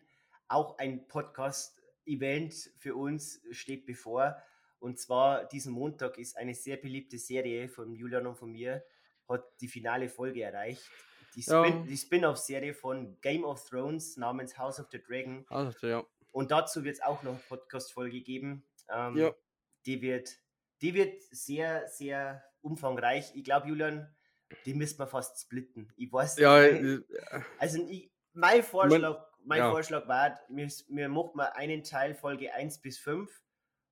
A: auch ein Podcast-Event für uns steht bevor. Und zwar diesen Montag ist eine sehr beliebte Serie von Julian und von mir, hat die finale Folge erreicht. Die,
B: Ja.
A: Spin, die Spin-off-Serie von Game of Thrones namens House of the Dragon.
B: Also, ja.
A: Und dazu wird es auch noch eine Podcast-Folge geben. Ähm,
B: Ja.
A: Die wird, die wird sehr, sehr umfangreich. Ich glaube, Julian, die müssen wir fast splitten. Ich weiß
B: Ja,
A: nicht,
B: äh,
A: also ich, mein Vorschlag, mein
B: ja.
A: Vorschlag war, wir, wir machen mal einen Teil Folge 1 bis 5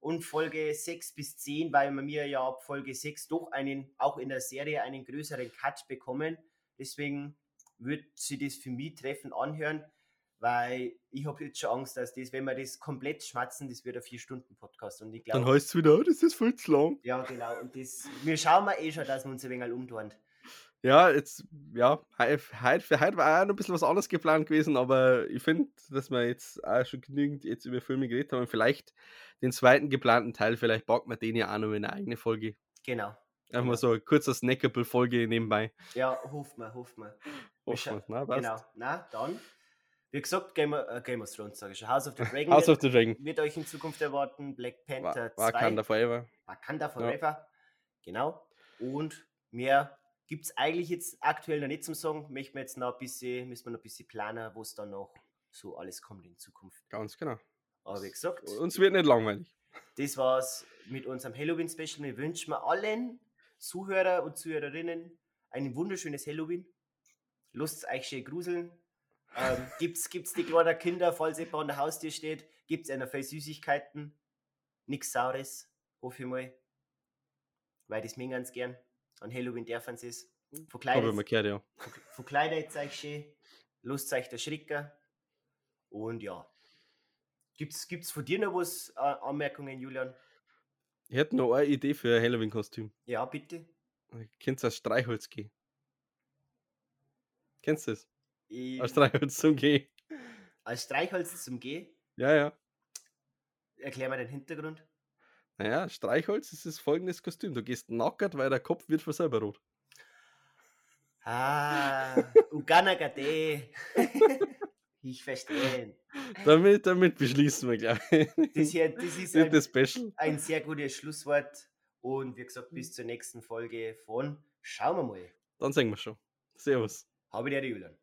A: und Folge 6 bis 10, weil wir mir ja ab Folge 6 doch einen, auch in der Serie einen größeren Cut bekommen. Deswegen wird sie das für mich treffen anhören, weil ich habe jetzt schon Angst, dass das, wenn wir das komplett schmatzen, das wird ein 4-Stunden-Podcast. Und ich
B: dann heißt es wieder, das ist viel zu lang.
A: ja genau, und das, wir schauen mal eh schon, dass wir uns ein wenig umtun.
B: Ja, jetzt, ja, heu- heute, für heute war auch noch ein bisschen was anderes geplant gewesen, aber ich finde, dass wir jetzt auch schon genügend jetzt über Filme geredet haben und vielleicht den zweiten geplanten Teil, vielleicht packen wir den ja auch noch in eine eigene Folge.
A: Genau.
B: Einfach mal so eine kurze Snackable-Folge nebenbei.
A: Ja, wir. Wir
B: Hoffen
A: scha-
B: wir's, ne? Passt.
A: Genau, na dann. Wie gesagt, Game of, äh, Game of Thrones, sage ich schon. House of the Dragon
B: House
A: wird,
B: of the Dragon.
A: wird euch in Zukunft erwarten. Black Panther
B: Wa-
A: 2.
B: Wakanda Forever.
A: Wakanda Forever. Genau. Und mehr gibt es eigentlich jetzt aktuell noch nicht zum Sagen. Möchten wir jetzt noch ein bisschen, müssen wir noch ein bisschen planen, wo es dann noch so alles kommt in Zukunft.
B: Ganz genau.
A: Aber wie gesagt,
B: Uns wird nicht langweilig.
A: das war's mit unserem Halloween-Special. Wir wünschen allen Zuhörer und Zuhörerinnen ein wunderschönes Halloween. Lust euch schön gruseln. Ähm, gibt's, gibt's die kleinen Kinder, falls jemand an der Haustür steht, gibt's einer viel Süßigkeiten. Nichts Saures, hoffe ich mal. Weil das mir ganz gern. An Halloween dürfen sie es. Verkleidet,
B: mal gehört, ja.
A: verkleidet euch schön. Lust euch der Schricker. Und ja. Gibt's, gibt's von dir noch was, äh, Anmerkungen, Julian?
B: Ich hätte noch eine Idee für ein Halloween-Kostüm.
A: Ja, bitte.
B: Kennst du als Streichholz gehen? Kennst du das?
A: Ich,
B: Als Streichholz zum Gehen.
A: als Streichholz zum Gehen,
B: Ja, ja.
A: erklär mir den Hintergrund.
B: Naja, Streichholz ist das folgendes Kostüm. Du gehst nackert, weil der Kopf wird von selber rot.
A: Ah, Uganagade. ich verstehe.
B: Damit, damit beschließen wir gleich.
A: Das, hier, das ist ein,
B: das Special.
A: ein sehr gutes Schlusswort. Und wie gesagt, bis zur nächsten Folge von Schauen wir mal.
B: Dann sehen wir schon. Servus.
A: Habe der Julian.